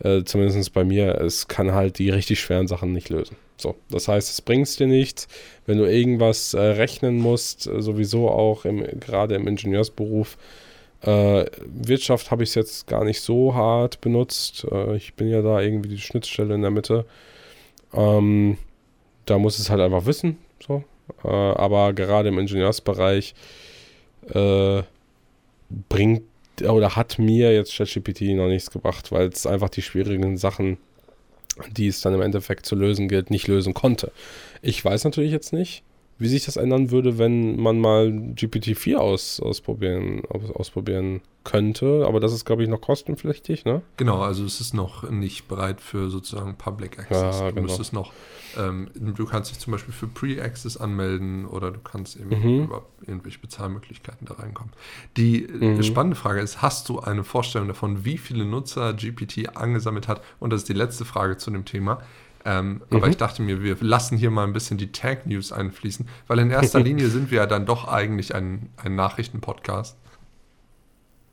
äh, zumindest bei mir, es kann halt die richtig schweren Sachen nicht lösen. So, das heißt, es bringt dir nichts, wenn du irgendwas äh, rechnen musst, äh, sowieso auch im, gerade im Ingenieursberuf. Äh, Wirtschaft habe ich es jetzt gar nicht so hart benutzt. Äh, ich bin ja da irgendwie die Schnittstelle in der Mitte. Ähm, da muss es halt einfach wissen. So. aber gerade im Ingenieursbereich bringt oder hat mir jetzt ChatGPT noch nichts gebracht, weil es einfach die schwierigen Sachen, die es dann im Endeffekt zu lösen gilt, nicht lösen konnte. Ich weiß natürlich jetzt nicht, wie sich das ändern würde, wenn man mal GPT-4 aus, ausprobieren, aus, ausprobieren könnte. Aber das ist, glaube ich, noch kostenpflichtig, ne? Genau, also es ist noch nicht bereit für sozusagen Public Access. Ja, du genau. müsstest noch, ähm, du kannst dich zum Beispiel für Pre-Access anmelden oder du kannst eben mhm. über irgendwelche Bezahlmöglichkeiten da reinkommen. Die äh, mhm. spannende Frage ist, hast du eine Vorstellung davon, wie viele Nutzer GPT angesammelt hat? Und das ist die letzte Frage zu dem Thema. Ähm, mhm. Aber ich dachte mir, wir lassen hier mal ein bisschen die Tag-News einfließen, weil in erster Linie sind wir ja dann doch eigentlich ein, ein Nachrichtenpodcast.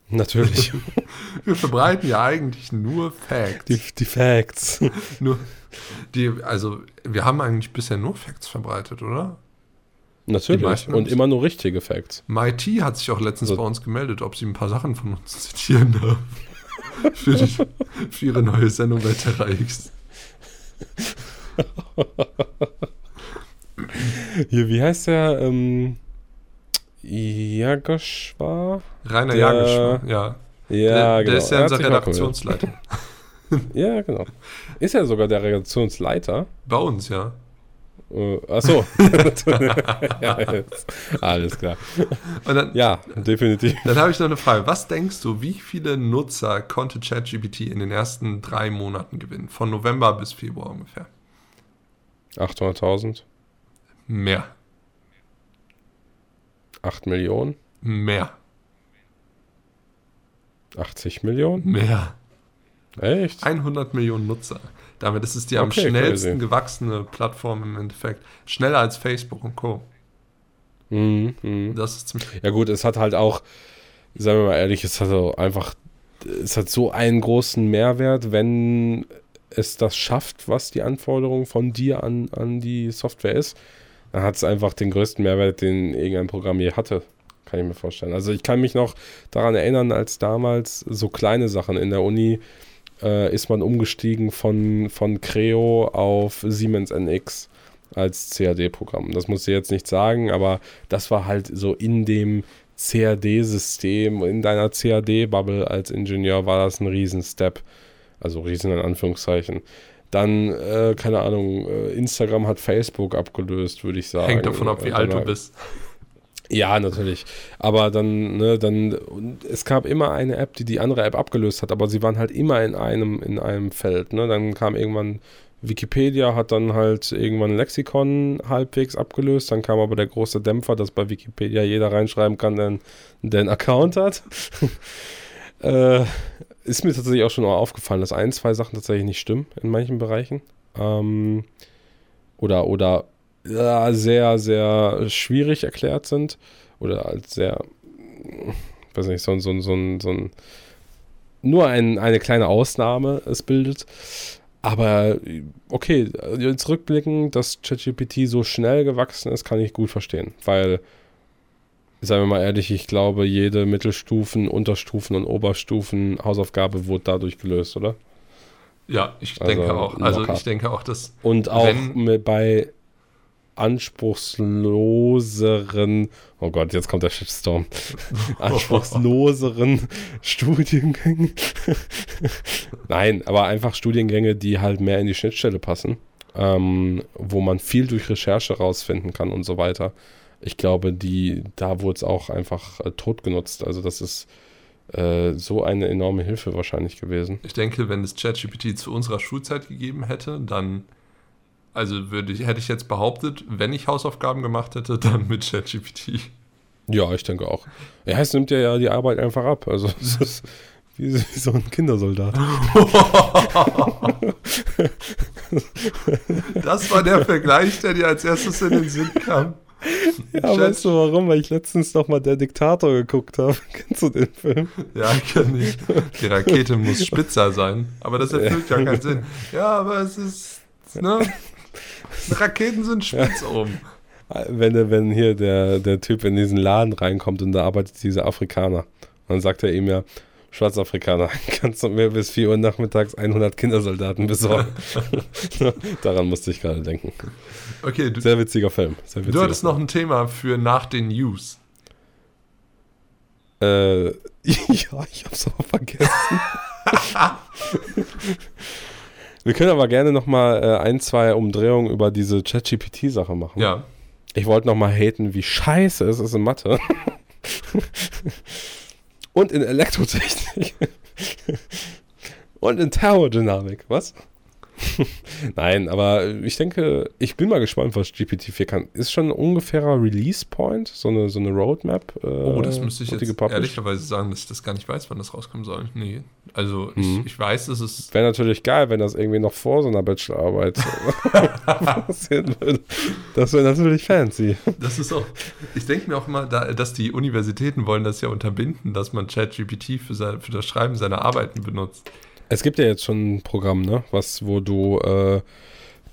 Natürlich. wir verbreiten ja eigentlich nur Facts. Die, die Facts. nur die, also wir haben eigentlich bisher nur Facts verbreitet, oder? Natürlich. Und immer nur richtige Facts. MIT hat sich auch letztens also, bei uns gemeldet, ob sie ein paar Sachen von uns zitieren darf. für, die, für ihre neue Sendung bei Terra X. Hier, wie heißt der? Ähm, Jagoschwar? Rainer der, Jagoschwar, ja. Ja, der, genau. Der ist ja unser Redaktionsleiter. ja, genau. Ist er sogar der Redaktionsleiter? Bei uns, ja. Uh, ach so. ja, alles klar. Dann, ja, definitiv. Dann habe ich noch eine Frage. Was denkst du, wie viele Nutzer konnte ChatGPT in den ersten drei Monaten gewinnen? Von November bis Februar ungefähr. 800.000? Mehr. 8 Millionen? Mehr. 80 Millionen? Mehr. Echt? 100 Millionen Nutzer. Damit ist es die am schnellsten crazy. gewachsene Plattform im Endeffekt. Schneller als Facebook und Co. Mhm, mh. Das ist ziemlich. Ja, gut, es hat halt auch, sagen wir mal ehrlich, es hat auch einfach, es hat so einen großen Mehrwert, wenn es das schafft, was die Anforderung von dir an, an die Software ist, dann hat es einfach den größten Mehrwert, den irgendein Programm je hatte. Kann ich mir vorstellen. Also ich kann mich noch daran erinnern, als damals so kleine Sachen in der Uni äh, ist man umgestiegen von, von Creo auf Siemens NX als CAD-Programm. Das muss ich jetzt nicht sagen, aber das war halt so in dem CAD-System, in deiner CAD-Bubble als Ingenieur war das ein Riesen-Step. Also Riesen in Anführungszeichen. Dann, äh, keine Ahnung, äh, Instagram hat Facebook abgelöst, würde ich sagen. Hängt davon ab, wie alt du bist. Ja, natürlich. Aber dann, ne, dann, es gab immer eine App, die die andere App abgelöst hat, aber sie waren halt immer in einem, in einem Feld. Ne? Dann kam irgendwann Wikipedia, hat dann halt irgendwann Lexikon halbwegs abgelöst. Dann kam aber der große Dämpfer, dass bei Wikipedia jeder reinschreiben kann, der, der einen Account hat. äh, ist mir tatsächlich auch schon aufgefallen, dass ein, zwei Sachen tatsächlich nicht stimmen in manchen Bereichen. Ähm, oder, oder ja, sehr, sehr schwierig erklärt sind oder als sehr, weiß nicht, so, so, so, so ein, nur ein, eine kleine Ausnahme es bildet. Aber okay, jetzt rückblickend, dass ChatGPT so schnell gewachsen ist, kann ich gut verstehen. Weil, seien wir mal ehrlich, ich glaube, jede Mittelstufen, Unterstufen und Oberstufen Hausaufgabe wurde dadurch gelöst, oder? Ja, ich also denke auch. Also locker. ich denke auch, dass. Und auch bei anspruchsloseren, oh Gott, jetzt kommt der Shitstorm, anspruchsloseren Studiengängen. Nein, aber einfach Studiengänge, die halt mehr in die Schnittstelle passen, ähm, wo man viel durch Recherche rausfinden kann und so weiter. Ich glaube, die, da wurde es auch einfach äh, tot genutzt. Also das ist äh, so eine enorme Hilfe wahrscheinlich gewesen. Ich denke, wenn es ChatGPT zu unserer Schulzeit gegeben hätte, dann also würde ich, hätte ich jetzt behauptet, wenn ich Hausaufgaben gemacht hätte, dann mit ChatGPT. Ja, ich denke auch. Ja, es nimmt ja die Arbeit einfach ab. Also es ist wie, wie so ein Kindersoldat. das war der Vergleich, der dir als erstes in den Sinn kam. Ja, Chat weißt du warum? Weil ich letztens noch mal Der Diktator geguckt habe. Kennst du den Film? Ja, kenn ich. Die Rakete muss spitzer sein. Aber das erfüllt ja, ja keinen Sinn. Ja, aber es ist. Ne? Raketen sind spitz ja. oben. Wenn, wenn hier der, der Typ in diesen Laden reinkommt und da arbeitet dieser Afrikaner, dann sagt er ihm ja, Schwarzafrikaner, kannst du mir bis 4 Uhr nachmittags 100 Kindersoldaten besorgen? Daran musste ich gerade denken. Okay, du, Sehr witziger Film. Sehr witziger du hattest Film. noch ein Thema für nach den News. Äh, ja, ich hab's aber vergessen. Wir können aber gerne noch mal äh, ein, zwei Umdrehungen über diese ChatGPT-Sache machen. Ja. Ich wollte noch mal haten, wie scheiße es ist in Mathe. Und in Elektrotechnik. Und in Thermodynamik. Was? Nein, aber ich denke, ich bin mal gespannt, was GPT-4 kann. Ist schon ein ungefährer Release-Point, so eine, so eine Roadmap? Äh, oh, das müsste ich jetzt ehrlicherweise sagen, dass ich das gar nicht weiß, wann das rauskommen soll. Nee, also mhm. ich, ich weiß, dass es... Wäre natürlich geil, wenn das irgendwie noch vor so einer Bachelorarbeit passieren würde. Das wäre natürlich fancy. Das ist auch, ich denke mir auch immer, da, dass die Universitäten wollen das ja unterbinden, dass man ChatGPT für, für das Schreiben seiner Arbeiten benutzt. Es gibt ja jetzt schon ein Programm, ne? Was, wo du äh,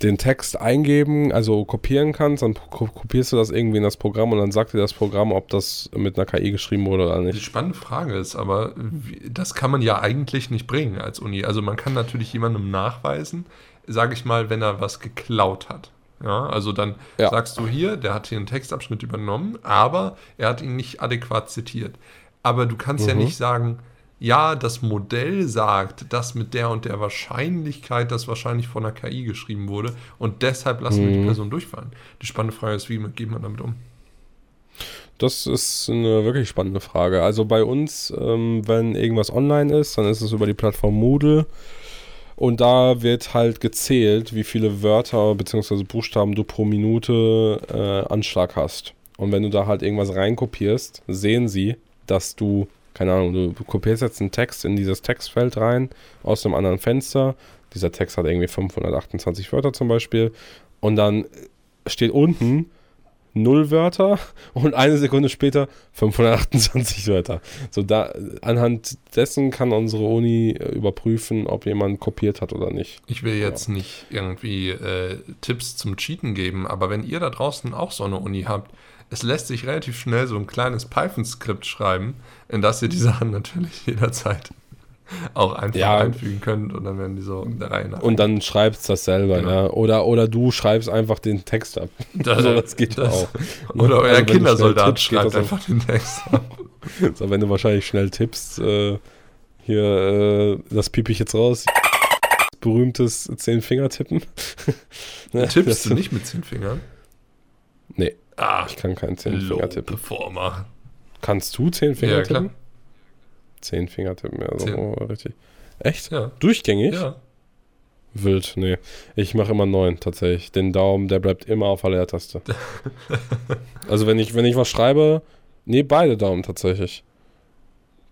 den Text eingeben, also kopieren kannst, dann kopierst du das irgendwie in das Programm und dann sagt dir das Programm, ob das mit einer KI geschrieben wurde oder nicht. Die spannende Frage ist aber, das kann man ja eigentlich nicht bringen als Uni. Also man kann natürlich jemandem nachweisen, sage ich mal, wenn er was geklaut hat. Ja, also dann ja. sagst du hier, der hat hier einen Textabschnitt übernommen, aber er hat ihn nicht adäquat zitiert. Aber du kannst mhm. ja nicht sagen, ja, das Modell sagt, dass mit der und der Wahrscheinlichkeit das wahrscheinlich von einer KI geschrieben wurde und deshalb lassen mhm. wir die mhm. Person durchfallen. Die spannende Frage ist, wie geht man damit um? Das ist eine wirklich spannende Frage. Also bei uns, ähm, wenn irgendwas online ist, dann ist es über die Plattform Moodle. Und da wird halt gezählt, wie viele Wörter bzw. Buchstaben du pro Minute äh, Anschlag hast. Und wenn du da halt irgendwas reinkopierst, sehen sie, dass du keine Ahnung, du kopierst jetzt einen Text in dieses Textfeld rein aus einem anderen Fenster. Dieser Text hat irgendwie 528 Wörter zum Beispiel. Und dann steht unten null Wörter und eine Sekunde später 528 Wörter. So da anhand dessen kann unsere Uni überprüfen, ob jemand kopiert hat oder nicht. Ich will jetzt ja. nicht irgendwie äh, Tipps zum Cheaten geben, aber wenn ihr da draußen auch so eine Uni habt, es lässt sich relativ schnell so ein kleines Python-Skript schreiben, in das ihr die Sachen natürlich jederzeit auch einfach ja. einfügen könnt und dann werden die so der Reihe nach. Und dann schreibst das selber, genau. ja. Oder, oder du schreibst einfach den Text ab. Das, also das geht das, auch. Oder euer also Kindersoldat tippst, schreibt einfach den Text ab. so, wenn du wahrscheinlich schnell tippst, äh, hier, äh, das piep ich jetzt raus. Berühmtes Zehn-Finger-Tippen. Tippst du nicht mit zehn Fingern? Ah, ich kann keinen Zehn-Finger tippen. Performer. Kannst du zehn Finger ja, tippen? Klar. Zehn Finger tippen, ja, so Zehn. richtig. Echt? Ja. Durchgängig? Ja. Wild, nee. Ich mache immer neun tatsächlich. Den Daumen, der bleibt immer auf der Leertaste. also wenn ich, wenn ich was schreibe, nee, beide Daumen tatsächlich.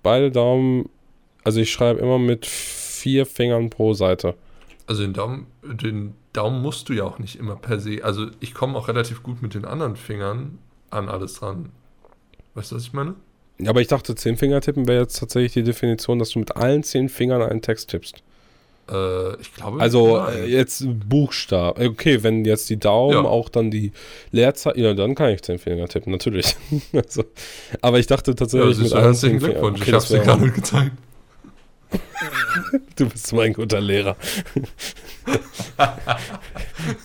Beide Daumen, also ich schreibe immer mit vier Fingern pro Seite. Also den Daumen, den Daumen musst du ja auch nicht immer per se. Also ich komme auch relativ gut mit den anderen Fingern an alles dran. Weißt du, was ich meine? Ja, aber ich dachte, zehn Finger tippen wäre jetzt tatsächlich die Definition, dass du mit allen zehn Fingern einen Text tippst. Äh, ich glaube. Also nein. äh, jetzt Buchstaben. Okay, wenn jetzt die Daumen Ja. auch dann die Leerzeichen, ja, dann kann ich zehn Finger tippen, natürlich. also, aber ich dachte ja, tatsächlich siehst du, allen herzlichen Glückwunsch. Okay, ich hab's das dir gerade gezeigt. Du bist mein guter Lehrer.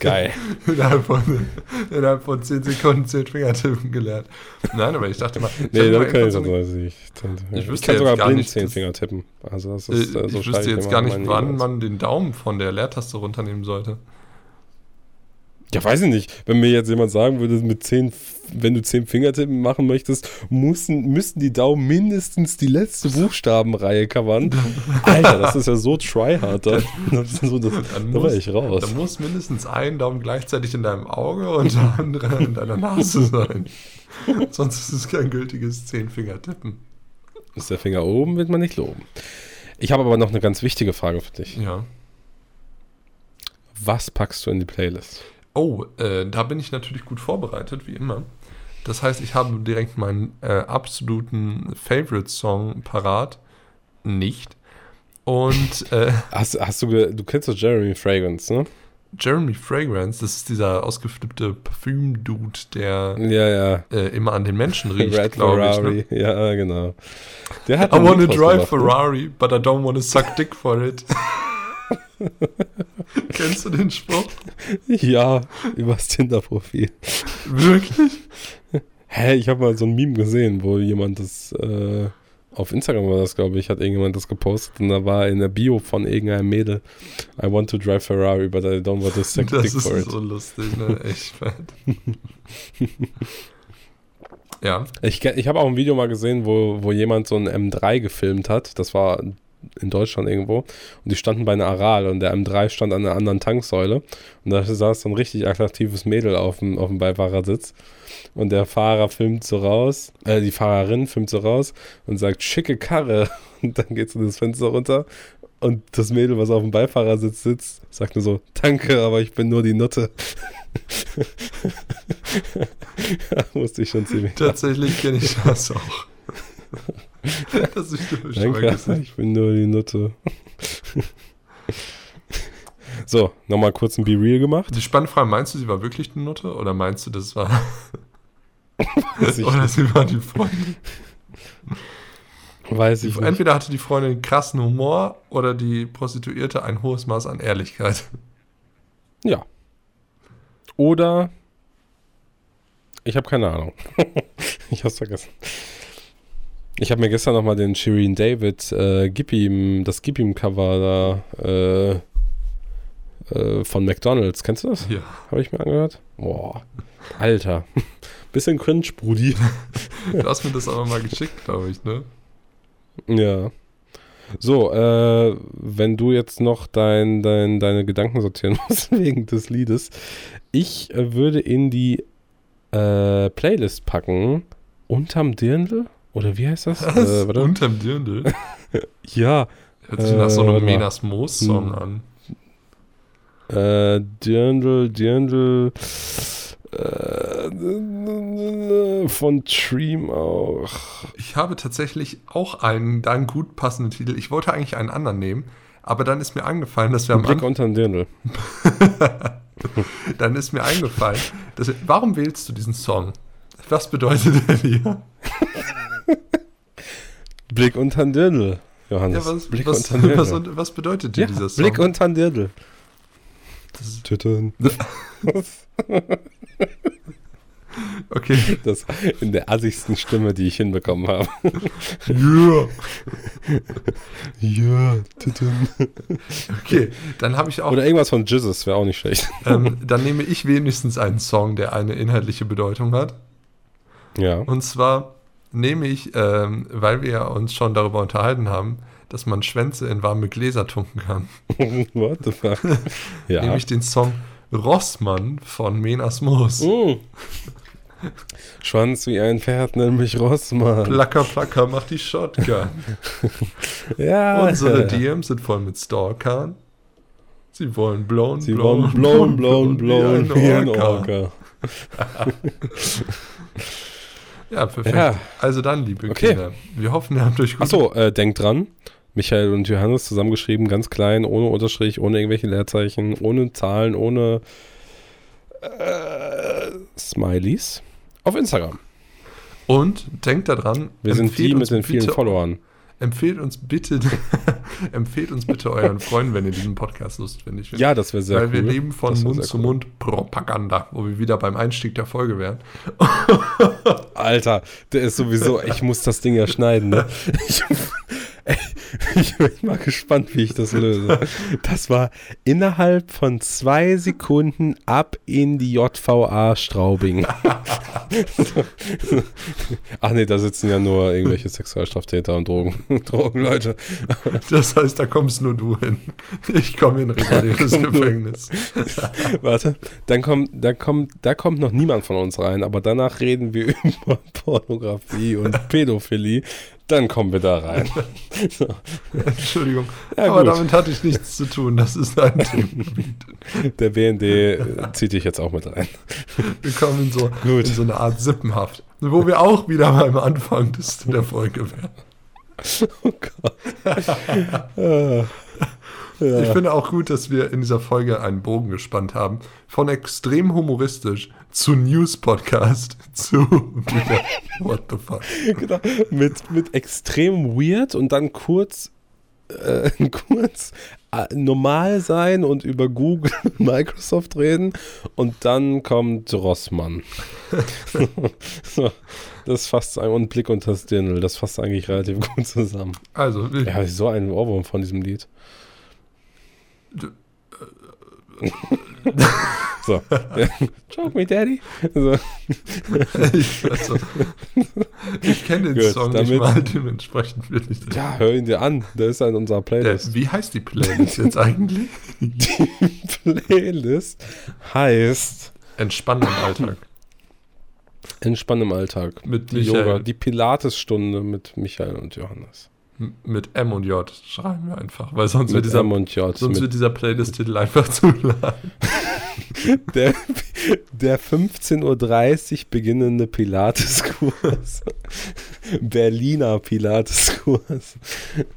Geil. innerhalb, von, innerhalb von 10 Sekunden 10 Finger tippen gelernt. Nein, aber ich dachte mal. ich Nee, dann kann ich das weiß ich. Ich Ich, wüsste kann jetzt sogar gar blind nicht, zehn das- Finger tippen. Also das Äh, ist, äh, ich so wüsste schreibe jetzt gar nicht, wann man den Daumen von der Leertaste runternehmen sollte. Ja, weiß ich nicht. Wenn mir jetzt jemand sagen würde, mit zehn, wenn du zehn Fingertippen machen möchtest, müssen, müssten die Daumen mindestens die letzte Buchstabenreihe covern. Alter, das ist ja so tryhard. Da, so, das, Dann da muss- ich raus. Da muss mindestens ein Daumen gleichzeitig in deinem Auge und der andere in deiner Nase sein. Sonst ist es kein gültiges Zehn-Finger-Tippen. Ist der Finger oben, wird man nicht loben. Ich habe aber noch eine ganz wichtige Frage für dich. Ja. Was packst du in die Playlist? Oh, äh, da bin ich natürlich gut vorbereitet, wie immer. Das heißt, ich habe direkt meinen äh, absoluten Favorite-Song parat. Nicht. Und äh, Hast, hast du, du kennst doch Jeremy Fragrance, ne? Jeremy Fragrance, das ist dieser ausgeflippte Parfüm-Dude, der Ja, ja. äh, immer an den Menschen riecht, Red glaube ich. Ne? Ja, genau. Der hat I wanna drive rausgebracht, ne? Ferrari, but I don't wanna suck dick for it. Kennst du den Spruch? Ja, übers Tinder-Profil. Wirklich? Hä, ich habe mal so ein Meme gesehen, wo jemand das, äh, auf Instagram war das, glaube ich, hat irgendjemand das gepostet und da war in der Bio von irgendeinem Mädel, I want to drive Ferrari, but I don't want to Das ist for it. so lustig, ne? Echt fett. ja, Ich, ich habe auch ein Video mal gesehen, wo, wo jemand so ein M3 gefilmt hat. Das war in Deutschland irgendwo. Und die standen bei einer Aral und der M3 stand an einer anderen Tanksäule. Und da saß so ein richtig attraktives Mädel auf dem, auf dem Beifahrersitz. Und der Fahrer filmt so raus, äh, die Fahrerin filmt so raus und sagt, schicke Karre. Und dann geht so das Fenster runter. Und das Mädel, was auf dem Beifahrersitz sitzt, sagt nur so, danke, aber ich bin nur die Nutte. da musste ich schon ziemlich tatsächlich kenne ich das auch. das ist Danke, ich bin nur die Nutte. so, nochmal kurz ein Be Real gemacht. Die spannende Frage, meinst du, sie war wirklich die Nutte oder meinst du, das war. Oder sie war die Freundin? weiß ich nicht. Entweder hatte die Freundin krassen Humor oder die Prostituierte ein hohes Maß an Ehrlichkeit. Ja. Oder ich habe keine Ahnung. ich hab's vergessen. Ich habe mir gestern nochmal den Shireen David äh, Gib ihm, das Gib ihm Cover da äh, äh, von McDonalds. Kennst du das? Ja. Habe ich mir angehört? Boah. Alter. Bisschen cringe, Brudi. Du hast mir das aber mal geschickt, glaube ich, ne? Ja. So, äh, wenn du jetzt noch dein, dein, deine Gedanken sortieren musst wegen des Liedes, ich äh, würde in die äh, Playlist packen, unterm Dirndl? Oder wie heißt das? Äh. Unterm Dirndl. ja, Hört sich nach so einem Äh. Menas Moos-Song Hm. an. äh, Dirndl, Dirndl, äh, von Dream auch. Ich habe tatsächlich auch einen dann gut passenden Titel. Ich wollte eigentlich einen anderen nehmen, aber dann ist mir eingefallen, dass wir am Blick Anfang, unterm Dirndl. dann ist mir eingefallen, dass wir, warum wählst du diesen Song? Was bedeutet der hier? Blick unterm Dirndl, Johannes. Ja, was, Blick was, Dirndl. was, was bedeutet dir Ja, dieser Song? Blick unterm Dirndl. Das ist- Tütün. okay. Das in der assigsten Stimme, die ich hinbekommen habe. Yeah. Ja, Tütün. Okay, dann habe ich auch, Oder irgendwas von Jesus wäre auch nicht schlecht. ähm, dann nehme ich wenigstens einen Song, der eine inhaltliche Bedeutung hat. Ja. Und zwar nehme ich, ähm, weil wir uns schon darüber unterhalten haben, dass man Schwänze in warme Gläser tunken kann, What the fuck? Ja. nehme ich den Song Rossmann von Menas Moos. Mm. Schwanz wie ein Pferd, nenn mich Rossmann. Placker, placker, mach die Shotgun. Ja. Unsere DMs sind voll mit Stalkern. Sie wollen blown, Sie wollen blown, blown, blown, wie ein Orca. Ja, perfekt. Ja. Also dann, liebe Okay. Kinder, wir hoffen, ihr habt euch gut Achso, äh, denkt dran, Michael und Johannes zusammengeschrieben, ganz klein, ohne Unterstrich, ohne irgendwelche Leerzeichen, ohne Zahlen, ohne äh, Smileys auf Instagram. Und denkt daran, Wir sind die mit den vielen Followern. Empfehlt uns bitte, empfehlt uns bitte euren Freunden, wenn ihr diesen Podcast lustig findet. Ja, das wäre sehr Weil cool. wir leben von Das Mund zu cool. Mund Propaganda, wo wir wieder beim Einstieg der Folge wären. Alter, der ist sowieso, ich muss das Ding ja schneiden, ne? Ich, ich bin mal gespannt, wie ich das löse. Das war innerhalb von zwei Sekunden ab in die JVA Straubing. Ach nee, da sitzen ja nur irgendwelche Sexualstraftäter und Drogen, Drogenleute. Das heißt, da kommst nur du hin. Ich komme in reguläres Gefängnis. Warte, dann kommt, da kommt, da kommt noch niemand von uns rein, aber danach reden wir über Pornografie und Pädophilie. Dann kommen wir da rein. So. Entschuldigung. Ja, aber gut. damit hatte ich nichts zu tun. Das ist ein Themengebiet. Der BND zieht dich jetzt auch mit rein. Wir kommen in so, in so eine Art Sippenhaft. Wo wir auch wieder beim Anfang des, der Folge wären. Oh Gott. Ja. Ich finde auch gut, dass wir in dieser Folge einen Bogen gespannt haben. Von extrem humoristisch zu News-Podcast zu what the fuck. genau, mit, mit extrem weird und dann kurz, äh, kurz äh, normal sein und über Google und Microsoft reden und dann kommt Rossmann. so, das fasst ein und Blick unter das Dirndl, das fasst eigentlich relativ gut zusammen. Also, Ja, so einen Ohrwurm von diesem Lied. So. Choke me, Daddy. So. ich, also, ich kenne den Gut, Song damit- nicht mal, dementsprechend will ich das. Ja, hör ihn dir an. Der ist in unserer Playlist. Der, wie heißt die Playlist jetzt eigentlich? Die Playlist heißt Entspannen im Alltag. Entspann im Alltag. Mit Die Michael. Yoga, die Pilates-Stunde mit Michael und Johannes. Mit M und J schreiben wir einfach, weil sonst, Mit wird, dieser, M und J. sonst wird dieser Playlist-Titel einfach zu lang. der, der 15.30 Uhr beginnende Pilates-Kurs. Berliner Pilates-Kurs.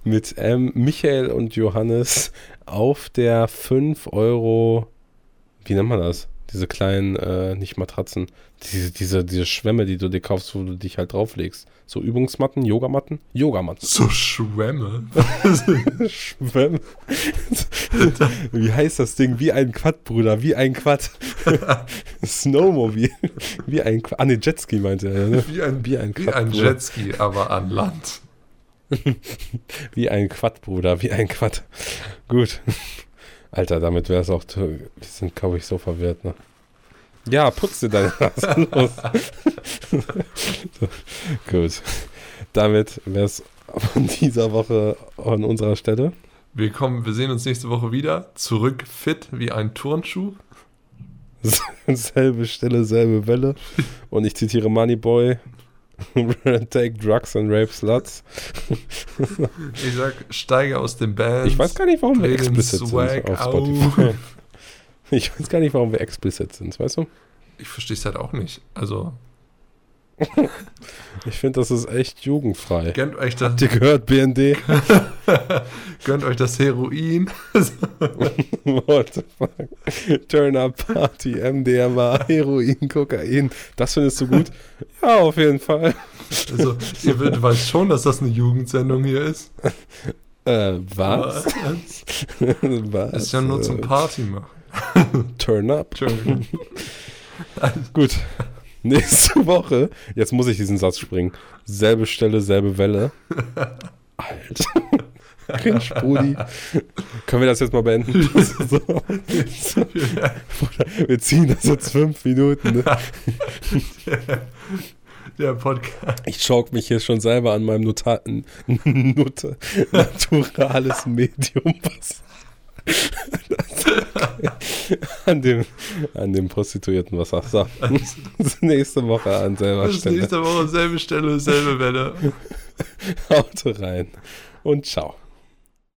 Mit M, Michael und Johannes auf der 5 Euro. Wie nennt man das? Diese kleinen, äh, nicht Matratzen. Diese, diese, diese Schwämme, die du dir kaufst, wo du dich halt drauflegst. So Übungsmatten, Yogamatten? Yogamatten. So Schwämme. Schwämme. Wie heißt das Ding? Wie ein Quad, Bruder, wie ein Quad. Snowmobil. Wie ein Quad. Ah, ne, Jetski meinte er. Ne? Wie ein, Wie ein wie Quad, ein Bruder. Jetski, aber an Land. Wie ein Quad, Bruder, wie ein Quad. Gut. Alter, damit wäre es auch. Wir sind, glaube ich, so verwirrt, ne? Ja, putz dir deine Nase los. gut. Damit wäre es von dieser Woche an unserer Stelle. Wir, kommen, wir sehen uns nächste Woche wieder. Zurück fit wie ein Turnschuh. selbe Stelle, selbe Welle. Und ich zitiere Moneyboy. Take drugs and rape sluts. Ich sag, steige aus dem Band. Ich weiß gar nicht, warum wir explicit sind auf auf. Spotify. Ich weiß gar nicht, warum wir explicit sind, weißt du? Ich verstehe es halt auch nicht. Also, Ich finde, das ist echt jugendfrei. gönnt euch das, Habt ihr gehört, BND? gönnt euch das Heroin. What the fuck? Turn Up Party, MDMA, Heroin, Kokain. Das findest du gut? Ja, auf jeden Fall. Also, ihr wisst- weißt schon, dass das eine Jugendsendung hier ist. Äh, was? was? Das ist ja nur zum Party machen. Turn Up. Entschuldigung. Gut. Nächste Woche, jetzt muss ich diesen Satz springen. Selbe Stelle, selbe Welle. Alter. Cringe, Brudi. Können wir das jetzt mal beenden? so. Wir ziehen das jetzt fünf Minuten. Ne? Der Podcast. Ich choke mich hier schon selber an meinem Nota Nut naturales Medium. Was? an, dem, an dem prostituierten Wasser. So. Bis nächste Woche an selber Bis Stelle. nächste Woche, selbe Stelle, selbe Welle. Haut rein und ciao.